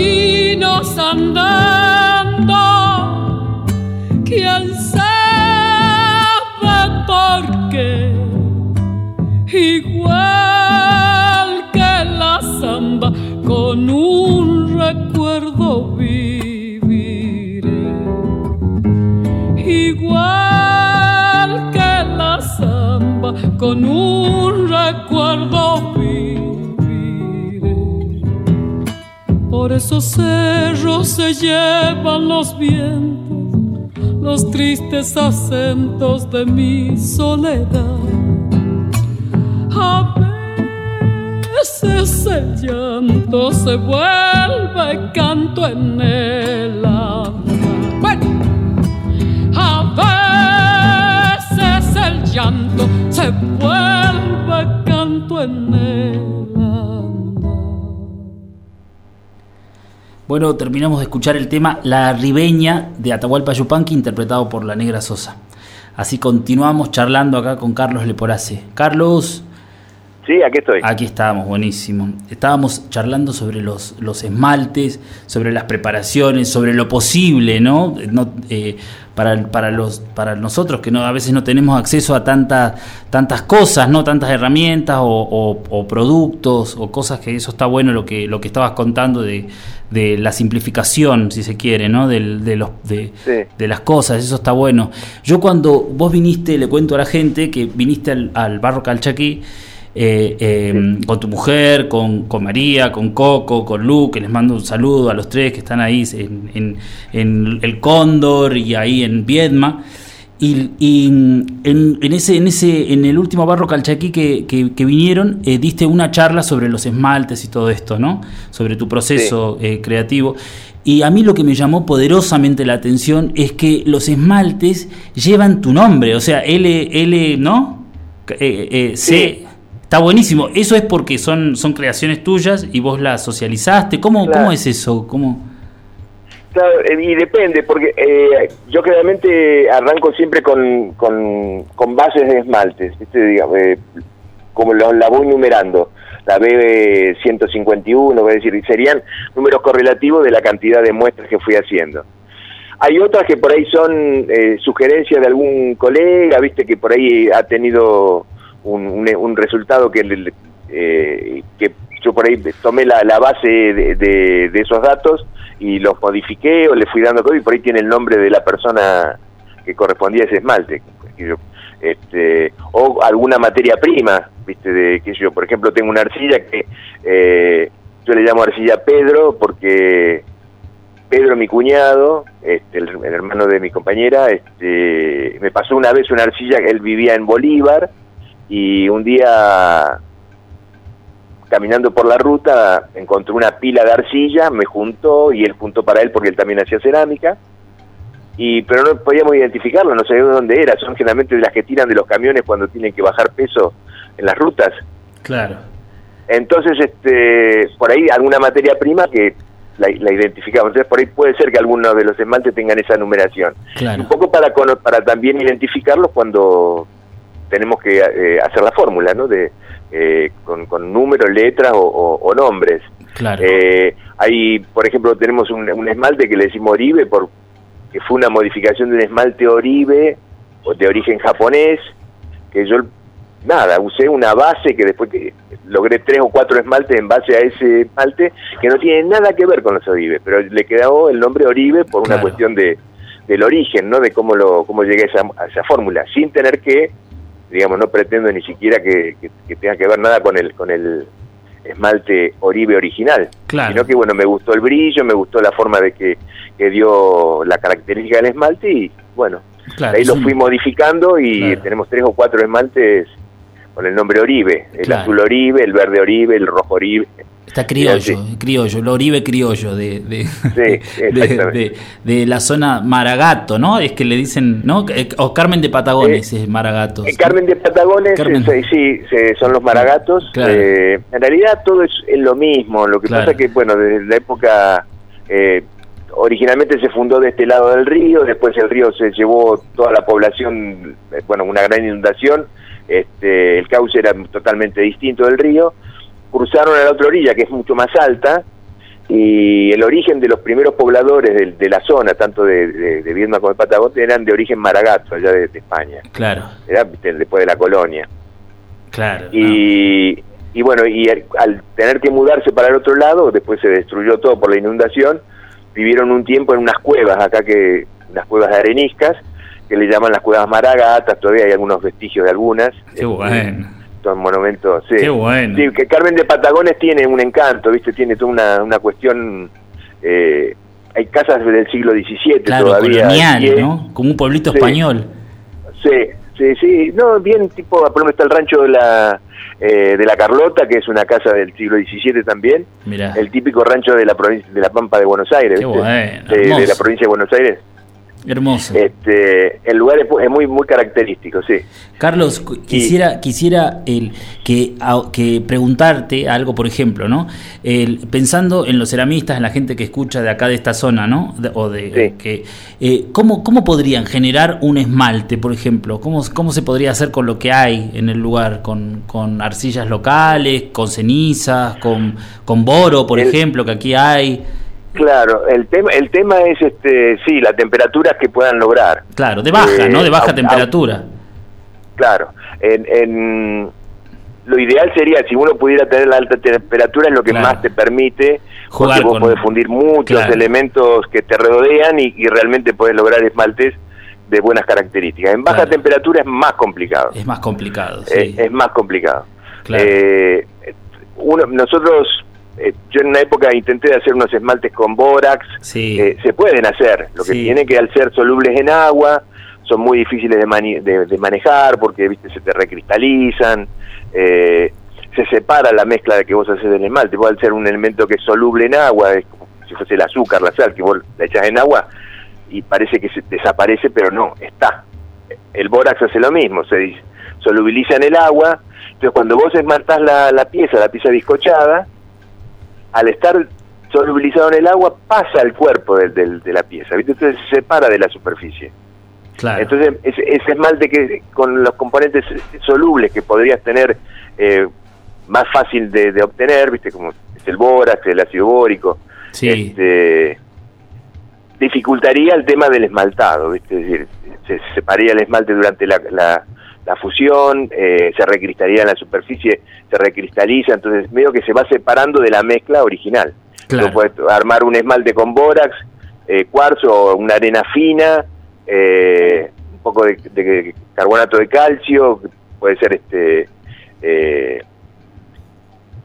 caminos andando, quién sabe por qué, igual que la samba, con un recuerdo viviré, igual que la samba, con un esos cerros se llevan los vientos, los tristes acentos de mi soledad. A veces el llanto se vuelve canto en el alma. A veces el llanto se vuelve canto en el Bueno, terminamos de escuchar el tema La Ribeña de Atahualpa Yupanqui, interpretado por la Negra Sosa. Así continuamos charlando acá con Carlos Leporace. Carlos, Sí, aquí estoy. aquí estábamos, buenísimo. Estábamos charlando sobre los, los esmaltes, sobre las preparaciones, sobre lo posible, ¿no? no eh, para, para, los, para nosotros que no, a veces no tenemos acceso a tanta, tantas cosas, ¿no? Tantas herramientas o, o- o productos o cosas que eso está bueno lo que, lo que estabas contando de, de la simplificación, si se quiere, ¿no? De, los, de, Sí. de las cosas, eso está bueno. Yo cuando vos viniste, le cuento a la gente que viniste al, al Barro Calchaquí, eh, eh, con tu mujer, con, con María, con Coco, con Lu, que les mando un saludo a los tres que están ahí en, en- en El Cóndor y ahí en Viedma. Y, y en, en ese, en ese, en el último barro calchaquí que, que- que vinieron, eh, diste una charla sobre los esmaltes y todo esto, ¿no? Sobre tu proceso eh, creativo. Y a mí lo que me llamó poderosamente la atención es que los esmaltes llevan tu nombre, o sea, L, L ¿no? Eh, C. Está buenísimo. Eso es porque son, son creaciones tuyas y vos las socializaste. ¿Cómo, Claro. ¿cómo es eso? ¿Cómo? Claro, eh, y depende, porque eh, yo generalmente arranco siempre con, con, con bases de esmaltes, ¿viste? Digamos, eh, como lo- la voy numerando. La B151, es decir, serían números correlativos de la cantidad de muestras que fui haciendo. Hay otras que por ahí son eh, sugerencias de algún colega, viste, que por ahí ha tenido un, un- un resultado que, eh, que yo por ahí tomé la, la base de, de- esos datos y los modifiqué o le fui dando todo y por ahí tiene el nombre de la persona que correspondía a ese esmalte. Este, o alguna materia prima, viste, de que yo, por ejemplo, tengo una arcilla que eh, yo le llamo arcilla Pedro porque Pedro, mi cuñado, este, el, el hermano de mi compañera, este, me pasó una vez una arcilla, él vivía en Bolívar y un día caminando por la ruta encontré una pila de arcilla, me juntó y él juntó para él porque él también hacía cerámica. Y, pero no podíamos identificarlo, no sabíamos dónde era. Son generalmente de las que tiran de los camiones cuando tienen que bajar peso en las rutas. Claro. Entonces, este, por ahí alguna materia prima que la, la identificamos. Entonces, por ahí puede ser que algunos de los esmaltes tengan esa numeración. Claro. Un poco para, para también identificarlos cuando tenemos que eh, hacer la fórmula, ¿no? De, eh, con, con números, letras o, o- o nombres. Claro. Eh, hay, por ejemplo, tenemos un, un esmalte que le decimos Oribe, por, que fue una modificación de un esmalte Oribe o de origen japonés, que yo, nada, usé una base que después que logré tres o cuatro esmaltes en base a ese esmalte, que no tiene nada que ver con los Oribe, pero le quedó el nombre Oribe por una Claro. cuestión de del origen, ¿no? De cómo lo cómo llegué a esa, a esa fórmula, sin tener que, digamos, no pretendo ni siquiera que, que- que tenga que ver nada con el con el esmalte Oribe original, Claro. sino que bueno, me gustó el brillo, me gustó la forma de que, que dio la característica del esmalte y bueno, Claro, ahí lo un- fui modificando y Claro. tenemos tres o cuatro esmaltes con el nombre Oribe, el azul Oribe, el verde Oribe, el rojo Oribe. Está criollo, criollo, el Oribe criollo de, de, de, exactamente. de- de la zona Maragato, ¿no? Es que le dicen, ¿no? Eh, O Carmen de Patagones es Maragato. Eh, Carmen de Patagones, Carmen. eh, sí, son los maragatos. Claro. Eh, en realidad todo es, lo mismo. Lo que Claro. pasa que, bueno, desde la época, eh, originalmente se fundó de este lado del río, después el río se llevó toda la población, eh, bueno, una gran inundación. Este, el cauce era totalmente distinto del río. Cruzaron a la otra orilla, que es mucho más alta, y el origen de los primeros pobladores de, de la zona, tanto de, de, de Viedma como de Patagones, eran de origen maragato, allá de- de España Claro, era después de la colonia. claro. Y, y bueno, y al, al tener que mudarse para el otro lado, después se destruyó todo por la inundación, vivieron un tiempo en unas cuevas, acá que, unas cuevas de areniscas, que le llaman las cuevas maragatas, todavía hay algunos vestigios de algunas. Qué bueno. Son monumentos, sí. Qué bueno. Sí, que Carmen de Patagones tiene un encanto, ¿viste? Tiene toda una, una cuestión... eh, hay casas del siglo XVII Claro, todavía. colonial. ¿no? Como un pueblito Sí. español. Sí, sí, sí. No, bien, tipo, por ejemplo, está el rancho de la, eh, de la Carlota, que es una casa del siglo XVII también. Mirá. El típico rancho de la provincia de la Pampa de Buenos Aires. Qué bueno, de, la provincia de Buenos Aires. Hermoso. Este, el lugar es, es muy muy característico, sí. Carlos, quisiera, quisiera el, que, a- que preguntarte algo, por ejemplo, ¿no? El, pensando en los ceramistas, en la gente que escucha de acá de esta zona, ¿no? De- o de Sí. que eh, ¿cómo, ¿cómo podrían generar un esmalte, por ejemplo? ¿Cómo, ¿Cómo se podría hacer con lo que hay en el lugar? ¿Con, con arcillas locales, con cenizas, con, con boro, por El- ejemplo, que aquí hay? Claro, el tema el tema es, este sí, las temperaturas que puedan lograr. Claro, de baja, Eh, ¿no? De baja au- temperatura. Claro, en, en- lo ideal sería si uno pudiera tener la alta temperatura es lo que Claro. más te permite Jugar porque vos con- podés fundir muchos Claro. elementos que te rodean y, y realmente podés lograr esmaltes de buenas características. En baja Claro. temperatura es más complicado. Es más complicado, Eh, sí. es más complicado. Claro. Eh, uno, nosotros, eh, yo en una época intenté hacer unos esmaltes con bórax, Sí. eh, se pueden hacer, lo que Sí. tiene que al ser solubles en agua, son muy difíciles de, mani- de- de manejar porque viste se te recristalizan, eh, se separa la mezcla de que vos haces del esmalte, vos al ser un elemento que es soluble en agua, es como si fuese el azúcar, la sal, que vos la echás en agua y parece que se desaparece, pero no, está. El bórax hace lo mismo, se solubiliza en el agua, entonces cuando vos esmaltás la, la pieza, la pieza bizcochada, al estar solubilizado en el agua pasa al cuerpo del, del- de la pieza, ¿viste? entonces se separa de la superficie. claro. Entonces ese, ese esmalte que con los componentes solubles que podrías tener eh, más fácil de, de obtener, viste como es el bórax, el ácido bórico, Sí. este, dificultaría el tema del esmaltado, ¿viste? es decir, se separaría el esmalte durante la, la- la fusión, eh, se recristalizaría en la superficie, se recristaliza, entonces medio que se va separando de la mezcla original. Claro. Tú puedes armar un esmalte con bórax, eh, cuarzo, una arena fina, eh, un poco de, de carbonato de calcio, puede ser este eh,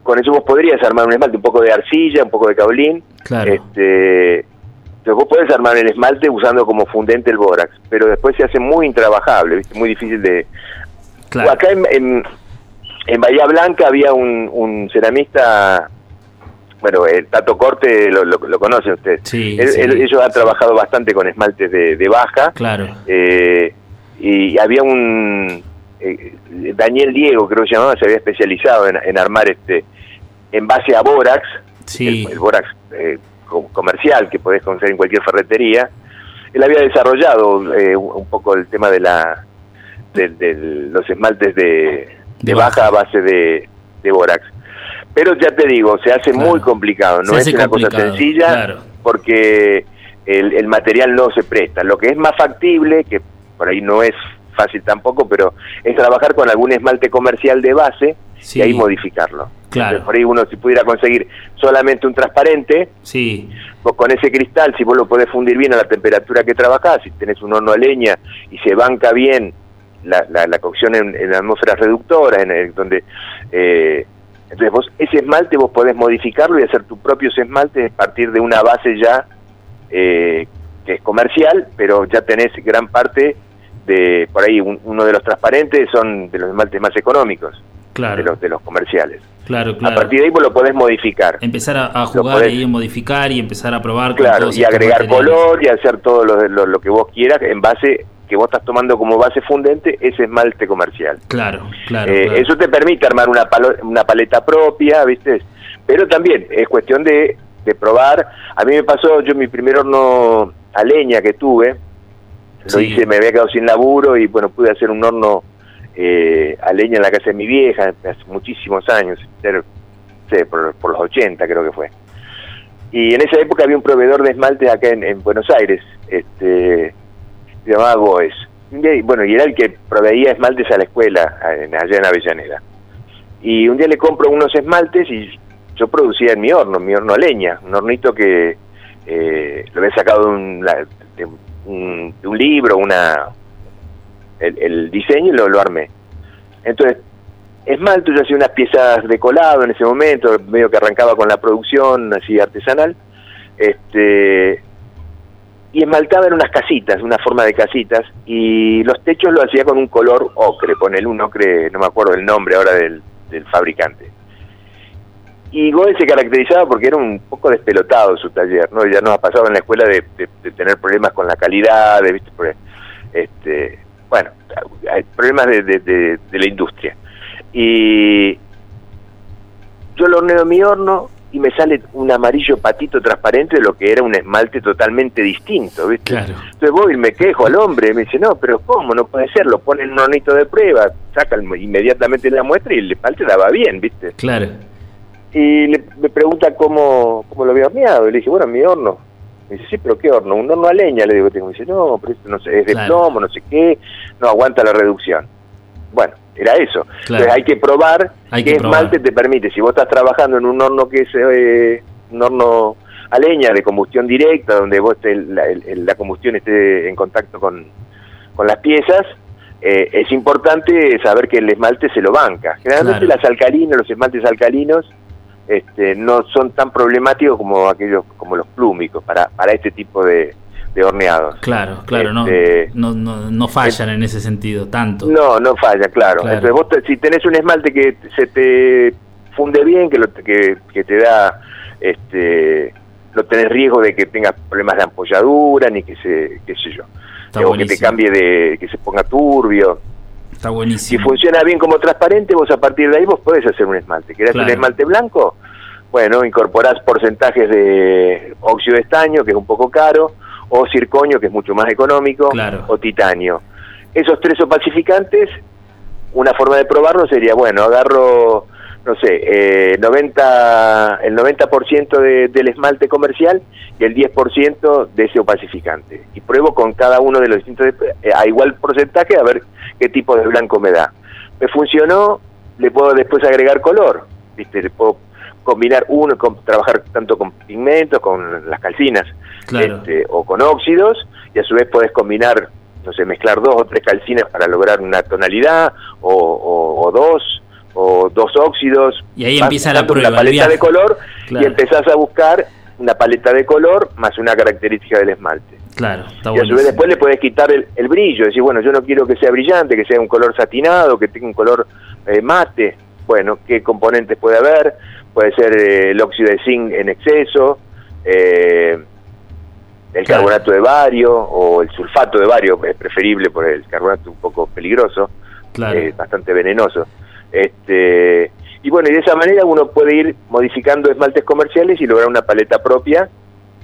con eso vos podrías armar un esmalte, un poco de arcilla, un poco de caolín. Claro. Este, entonces vos podés armar el esmalte usando como fundente el bórax, pero después se hace muy intrabajable, ¿viste? muy difícil de... Claro. Acá en, en, en Bahía Blanca había un, un ceramista, bueno, el Tato Corte lo, lo, lo conocen ustedes. Sí, Él- sí. él- ellos han trabajado bastante con esmaltes de, de baja. Claro. Eh, y había un eh, Daniel Diego, creo que se llamaba, se había especializado en, en armar este en base a bórax, Sí. el, el bórax eh, comercial que podés conseguir en cualquier ferretería. Él había desarrollado eh, un poco el tema de la de, de los esmaltes de, de baja a base de, de bórax. Pero ya te digo, se hace Claro. muy complicado, no es una cosa sencilla claro. porque el, el material no se presta. Lo que es más factible, que por ahí no es fácil tampoco, pero es trabajar con algún esmalte comercial de base Sí. y ahí modificarlo. Claro. Entonces, por ahí uno si pudiera conseguir solamente un transparente, Sí. vos con ese cristal, si vos lo podés fundir bien a la temperatura que trabajás, si tenés un horno a leña y se banca bien la, la, la cocción en, en atmósferas reductoras, en el- donde... eh, entonces vos ese esmalte vos podés modificarlo y hacer tus propios esmaltes a partir de una base ya eh, que es comercial, pero ya tenés gran parte de, por ahí un- uno de los transparentes son de los esmaltes más económicos, Claro. de los de los comerciales. Claro, claro. A partir de ahí vos lo podés modificar. Empezar a, a jugar podés- y a modificar y empezar a probar Claro, y agregar color y hacer todo lo, lo, lo que vos quieras en base que vos estás tomando como base fundente ese esmalte comercial. Claro, claro. Eh, claro. Eso te permite armar una, palo- una paleta propia, ¿viste? Pero también es cuestión de, de probar. A mí me pasó, yo mi primer horno a leña que tuve, lo Sí. hice, me había quedado sin laburo y bueno, pude hacer un horno eh, a leña en la casa de mi vieja hace muchísimos años, era, sé, por, por los 80 creo que fue. Y en esa época había un proveedor de esmaltes acá en, en Buenos Aires, este, se llamaba Goes. Y, bueno, y era el que proveía esmaltes a la escuela, allá en Avellaneda. Y un día le compro unos esmaltes y yo producía en mi horno, mi horno a leña, un hornito que eh, lo había sacado de un, de un, un libro, una el, el diseño y lo, lo armé. Entonces, esmalto, yo hacía unas piezas de colado en ese momento, medio que arrancaba con la producción así artesanal, este y esmaltaba en unas casitas, una forma de casitas, y los techos lo hacía con un color ocre, ponele un ocre, no me acuerdo el nombre ahora del, del fabricante. Y Goe se caracterizaba porque era un poco despelotado su taller, ¿no? Ya nos ha pasado en la escuela de, de- de tener problemas con la calidad, de, ¿viste? Este, bueno, hay problemas de, la industria. Y yo lo horneo en mi horno y me sale un amarillo patito transparente de lo que era un esmalte totalmente distinto, ¿viste? Claro. Entonces voy y me quejo al hombre, y me dice, no, pero ¿cómo? No puede ser, lo pone en un hornito de prueba, saca inmediatamente la muestra y el esmalte daba bien, ¿viste? Claro. Y le, me pregunta cómo, cómo lo había horneado, y le dije, bueno, en mi horno. Me dice, sí, pero ¿qué horno? Un horno a leña, le digo. Me dice, no, pero esto no sé, es de Claro. plomo, no sé qué, no aguanta la reducción. Bueno, era eso. Claro. Entonces hay que probar Hay qué que esmalte te permite. Si vos estás trabajando en un horno que es eh, un horno a leña de combustión directa, donde vos te- la, el- la combustión esté en contacto con, con las piezas, eh, es importante saber que el esmalte se lo banca. Generalmente Claro. las alcalinas, los esmaltes alcalinos, este, no son tan problemáticos como aquellos, como los plúmicos para, para este tipo de, de horneados. Claro, claro, no, Este, no, no, no fallan en ese sentido tanto. No, no falla, claro. Claro. Entonces vos te- si tenés un esmalte que se te funde bien, que, lo, que, que te da, este, no tenés riesgo de que tengas problemas de ampolladura, ni que se, qué sé yo, Está o que te cambie de, que se ponga turbio. Está Si funciona bien como transparente, vos a partir de ahí vos podés hacer un esmalte. ¿Querés Claro. un esmalte blanco? Bueno, incorporás porcentajes de óxido de estaño, que es un poco caro, o circonio, que es mucho más económico, Claro. o titanio. Esos tres opacificantes, una forma de probarlo sería, bueno, agarro, no sé, eh, 90, el 90% de, del esmalte comercial y el 10% de ese opacificante. Y pruebo con cada uno de los distintos, eh, a igual porcentaje, a ver qué tipo de blanco me da. Me funcionó, le puedo después agregar color, ¿viste? Le puedo combinar uno, con, trabajar tanto con pigmentos, con las calcinas, Claro. este, o con óxidos, y a su vez podés combinar, no sé, mezclar dos o tres calcinas para lograr una tonalidad, o, o- o dos, o dos óxidos. Y ahí empieza la prueba, Una paleta de color Claro. y empezás a buscar una paleta de color más una característica del esmalte. Claro, está y a su vez después le puedes quitar el, el brillo, decir, bueno, yo no quiero que sea brillante, que sea un color satinado, que tenga un color eh, mate. Bueno, ¿qué componentes puede haber? Puede ser eh, el óxido de zinc en exceso, eh, el Claro. carbonato de bario o el sulfato de bario, es preferible por el carbonato un poco peligroso, Claro. eh, bastante venenoso. Este, y bueno, y de esa manera uno puede ir modificando esmaltes comerciales y lograr una paleta propia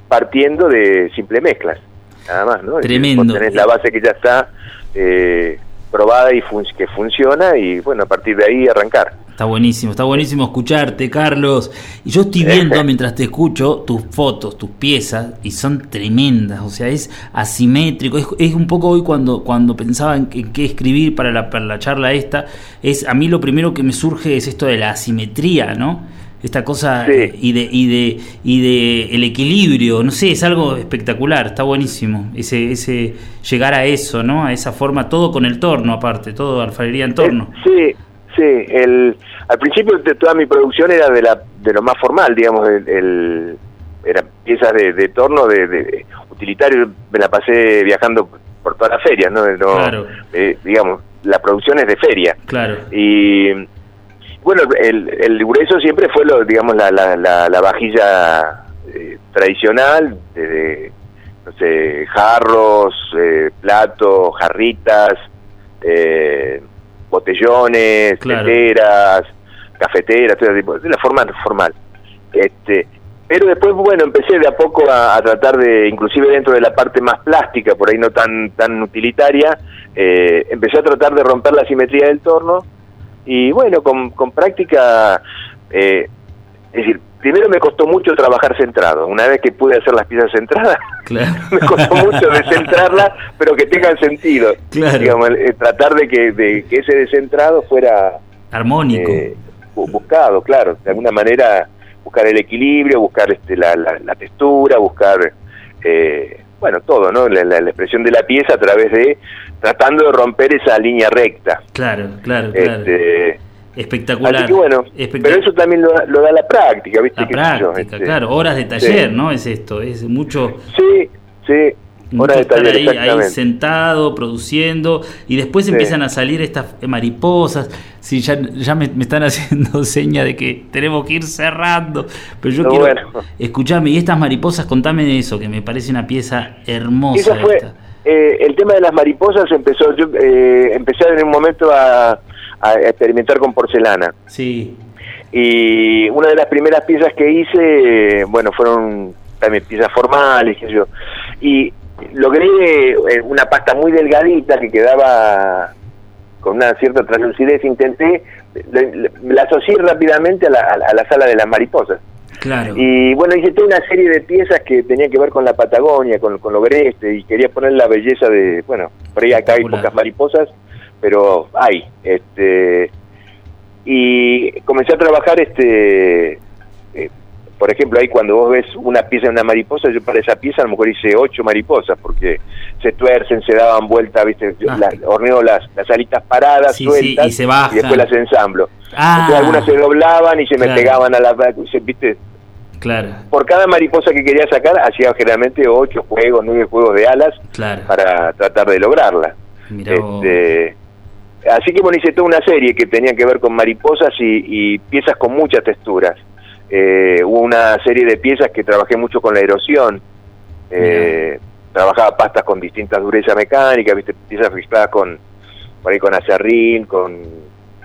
partiendo de simple mezclas, nada más, ¿no? Tremendo. tenés la base que ya está eh, probada y fun- que funciona y bueno, a partir de ahí arrancar. Está buenísimo, está buenísimo escucharte, Carlos. Y yo estoy viendo mientras te escucho tus fotos, tus piezas, y son tremendas. O sea, es asimétrico. Es, es un poco hoy cuando, cuando pensaba en, qué- en qué escribir para la, para la charla esta. Es a mí lo primero que me surge es esto de la asimetría, ¿no? Esta cosa Sí. y de y de y de el equilibrio, no sé, es algo espectacular, está buenísimo. Ese ese llegar a eso, ¿no? A esa forma, todo con el torno aparte, todo alfarería en torno. Eh, sí, sí. El, al principio de toda mi producción era de, la, de lo más formal, digamos, el, el- eran piezas de, de torno, de, de utilitario, me la pasé viajando por todas las ferias, ¿no? No, Claro. eh, digamos, la producción es de feria. Claro. Y bueno, el, el grueso siempre fue, lo digamos, la, la, la, la vajilla eh, tradicional, desde, no sé, jarros, eh, platos, jarritas, eh, botellones, Claro. teteras, cafeteras, todo tipo, de la forma formal. Este, pero después, bueno, empecé de a poco a, a tratar de, inclusive dentro de la parte más plástica, por ahí no tan tan utilitaria, eh, empecé a tratar de romper la simetría del torno y bueno, con, con práctica, eh, es decir, primero me costó mucho trabajar centrado. Una vez que pude hacer las piezas centradas, Claro. me costó mucho descentrarlas, pero que tengan sentido. Claro. Digamos, eh, tratar de que, de que ese descentrado fuera Armónico. eh, bu- buscado, claro, de alguna manera buscar el equilibrio, buscar este, la, la, la textura, buscar, eh, bueno, todo, ¿no? La, la- la expresión de la pieza a través de, tratando de romper esa línea recta. claro, claro, claro. Este, Espectacular. así que bueno, Espectac- pero eso también lo, da- lo da la práctica, ¿viste? la yo, práctica, este, claro, horas de taller, sí. ¿no? Es esto, es mucho, Sí, sí, mucho hora de estar taller, ahí, sentado, produciendo, y después Sí. empiezan a salir estas mariposas. Sí, ya, ya me, me están haciendo seña de que tenemos que ir cerrando. Pero yo No, quiero bueno. escucharme, y estas mariposas, contame de eso, que me parece una pieza hermosa. Eso fue, esta. eh, el tema de las mariposas empezó, yo eh, empecé en un momento a, a experimentar con porcelana. Sí, Y una de las primeras piezas que hice, bueno, fueron también piezas formales, qué sé yo. Y logré eh, una pasta muy delgadita que quedaba con una cierta translucidez. Intenté, la asocié rápidamente a la, a la- sala de las mariposas. claro. Y bueno, hice toda una serie de piezas que tenían que ver con la Patagonia, con, con lo agreste, y quería poner la belleza de, bueno, por ahí acá hay pocas mariposas, pero hay. este Y comencé a trabajar, este eh, por ejemplo, ahí cuando vos ves una pieza de una mariposa, yo para esa pieza a lo mejor hice ocho mariposas, porque se tuercen, se daban vuelta, viste, Ah. la- horneo las, las alitas paradas, Sí, sí, sueltas, y se bajan. después las ensamblo. Ah. Entonces algunas se doblaban y se me pegaban a la... ¿viste? Claro, por cada mariposa que quería sacar, hacía generalmente ocho juegos, nueve juegos de alas claro. para tratar de lograrla. Mirá. Este, así que bueno, hice toda una serie que tenía que ver con mariposas y, y piezas con muchas texturas. Eh, hubo una serie de piezas que trabajé mucho con la erosión. Eh, trabajaba pastas con distintas durezas mecánicas, viste, piezas mezcladas con, por ahí con acerrín, con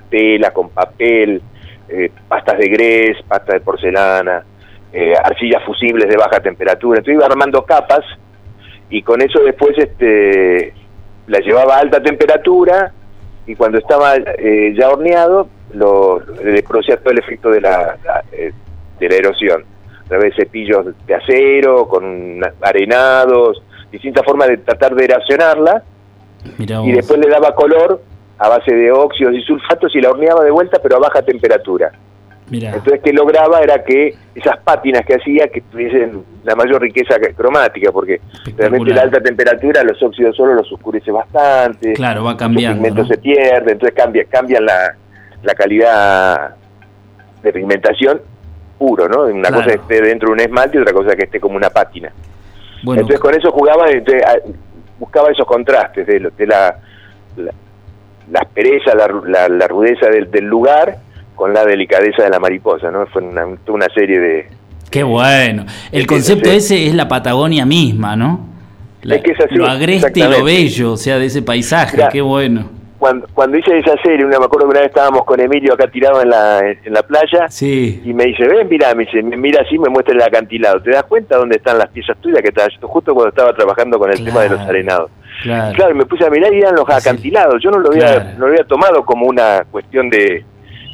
tela, con papel, eh, pastas de grés, pasta de porcelana, eh, arcillas fusibles de baja temperatura. Entonces iba armando capas y con eso después este la llevaba a alta temperatura y cuando estaba eh, ya horneado lo, le producía todo el efecto de la, la, eh, de la erosión. A través de cepillos de acero con arenados distintas formas de tratar de erosionarla Mirá y después le daba color a base de óxidos y sulfatos y la horneaba de vuelta pero a baja temperatura Mirá. entonces, que lograba era que esas pátinas que hacía que tuviesen la mayor riqueza cromática, porque realmente la alta temperatura los óxidos solo los oscurece bastante, Claro, va cambiando. pigmentos ¿no? se pierden, entonces cambia, cambian la, la calidad de pigmentación puro, ¿no? Una Claro. cosa que esté dentro de un esmalte y otra cosa que esté como una pátina. Bueno, Entonces con eso jugaba, entonces, buscaba esos contrastes de, de la, la, la aspereza, la, la- la rudeza del, del lugar con la delicadeza de la mariposa, ¿no? Fue una, una serie de... qué bueno. El concepto ese es la Patagonia misma, ¿no? La- Es que es así, lo agreste y lo bello, o sea, de ese paisaje, Mirá, qué bueno. Cuando, cuando hice esa serie, una, me acuerdo que una vez estábamos con Emilio acá tirado en la, en la playa Sí, y me dice, ven, mira, me dice, me mira así, me muestra el acantilado. ¿Te das cuenta dónde están las piezas tuyas que yo justo cuando estaba trabajando con el tema de los arenados? claro. Me puse a mirar y eran los acantilados. Yo no lo había, Claro. no lo había tomado como una cuestión de,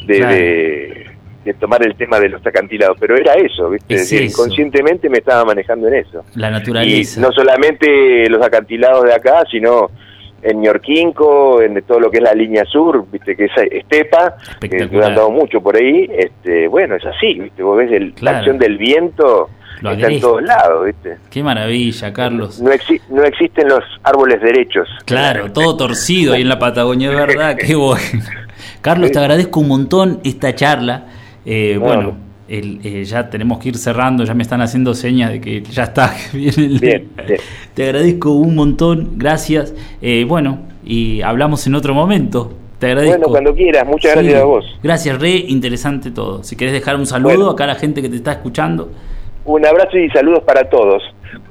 de, Claro. de, de tomar el tema de los acantilados, pero era eso, ¿viste? Es Es decir, eso. inconscientemente me estaba manejando en eso. La Y naturaleza. no solamente los acantilados de acá, sino en Ñorquinco, en todo lo que es la línea sur, viste que es estepa, que Espectacular. he andado mucho por ahí, este, bueno, es así, viste, vos ves el, Claro. la acción del viento, Lo está en todos lados, viste. Qué maravilla, Carlos. No, exi- no existen los árboles derechos. Claro, todo torcido ahí en la Patagonia, es verdad, qué bueno. Carlos, te agradezco un montón esta charla. Eh, No, bueno, no. el- eh, ya tenemos que ir cerrando, ya me están haciendo señas de que ya está. Bien, bien. Te agradezco un montón, gracias. Eh, bueno, y hablamos en otro momento. Te agradezco. Bueno, cuando quieras, muchas gracias Sí, a vos. Gracias, re interesante todo. Si querés dejar un saludo Bueno. acá a la gente que te está escuchando. Un abrazo y saludos para todos,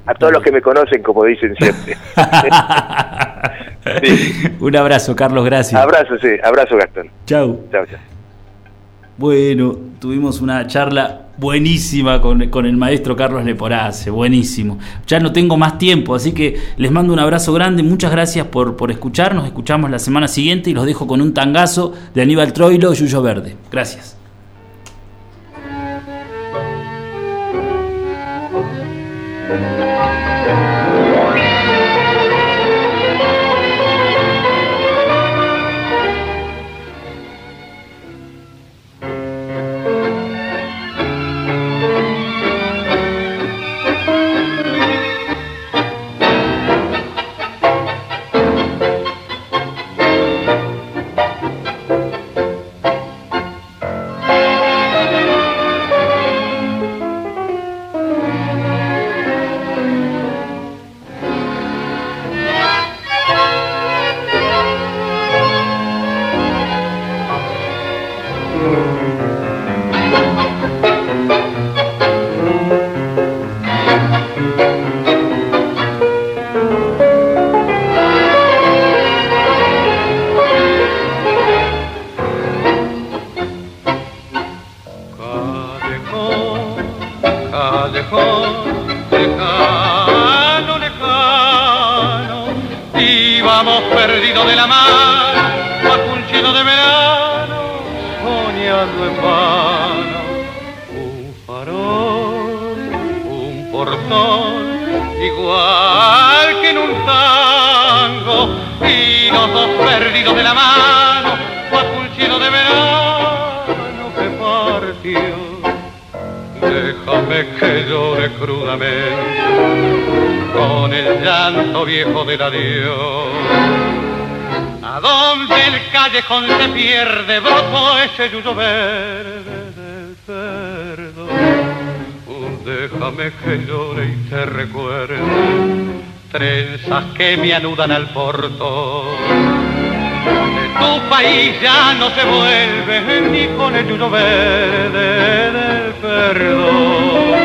a todos los que me conocen, como dicen siempre. Sí. Un abrazo, Carlos, gracias. abrazo, sí, abrazo Gastón. Chau. Chao, chao. Bueno, tuvimos una charla buenísima con, con el maestro Carlos Leporace, buenísimo. Ya no tengo más tiempo, así que les mando un abrazo grande, muchas gracias por, por escucharnos, escuchamos la semana siguiente y los dejo con un tangazo de Aníbal Troilo, Yuyo Verde. Gracias. Trenzas que me anudan al portón. De tu país ya no se vuelve ni con el yuyo verde del perdón.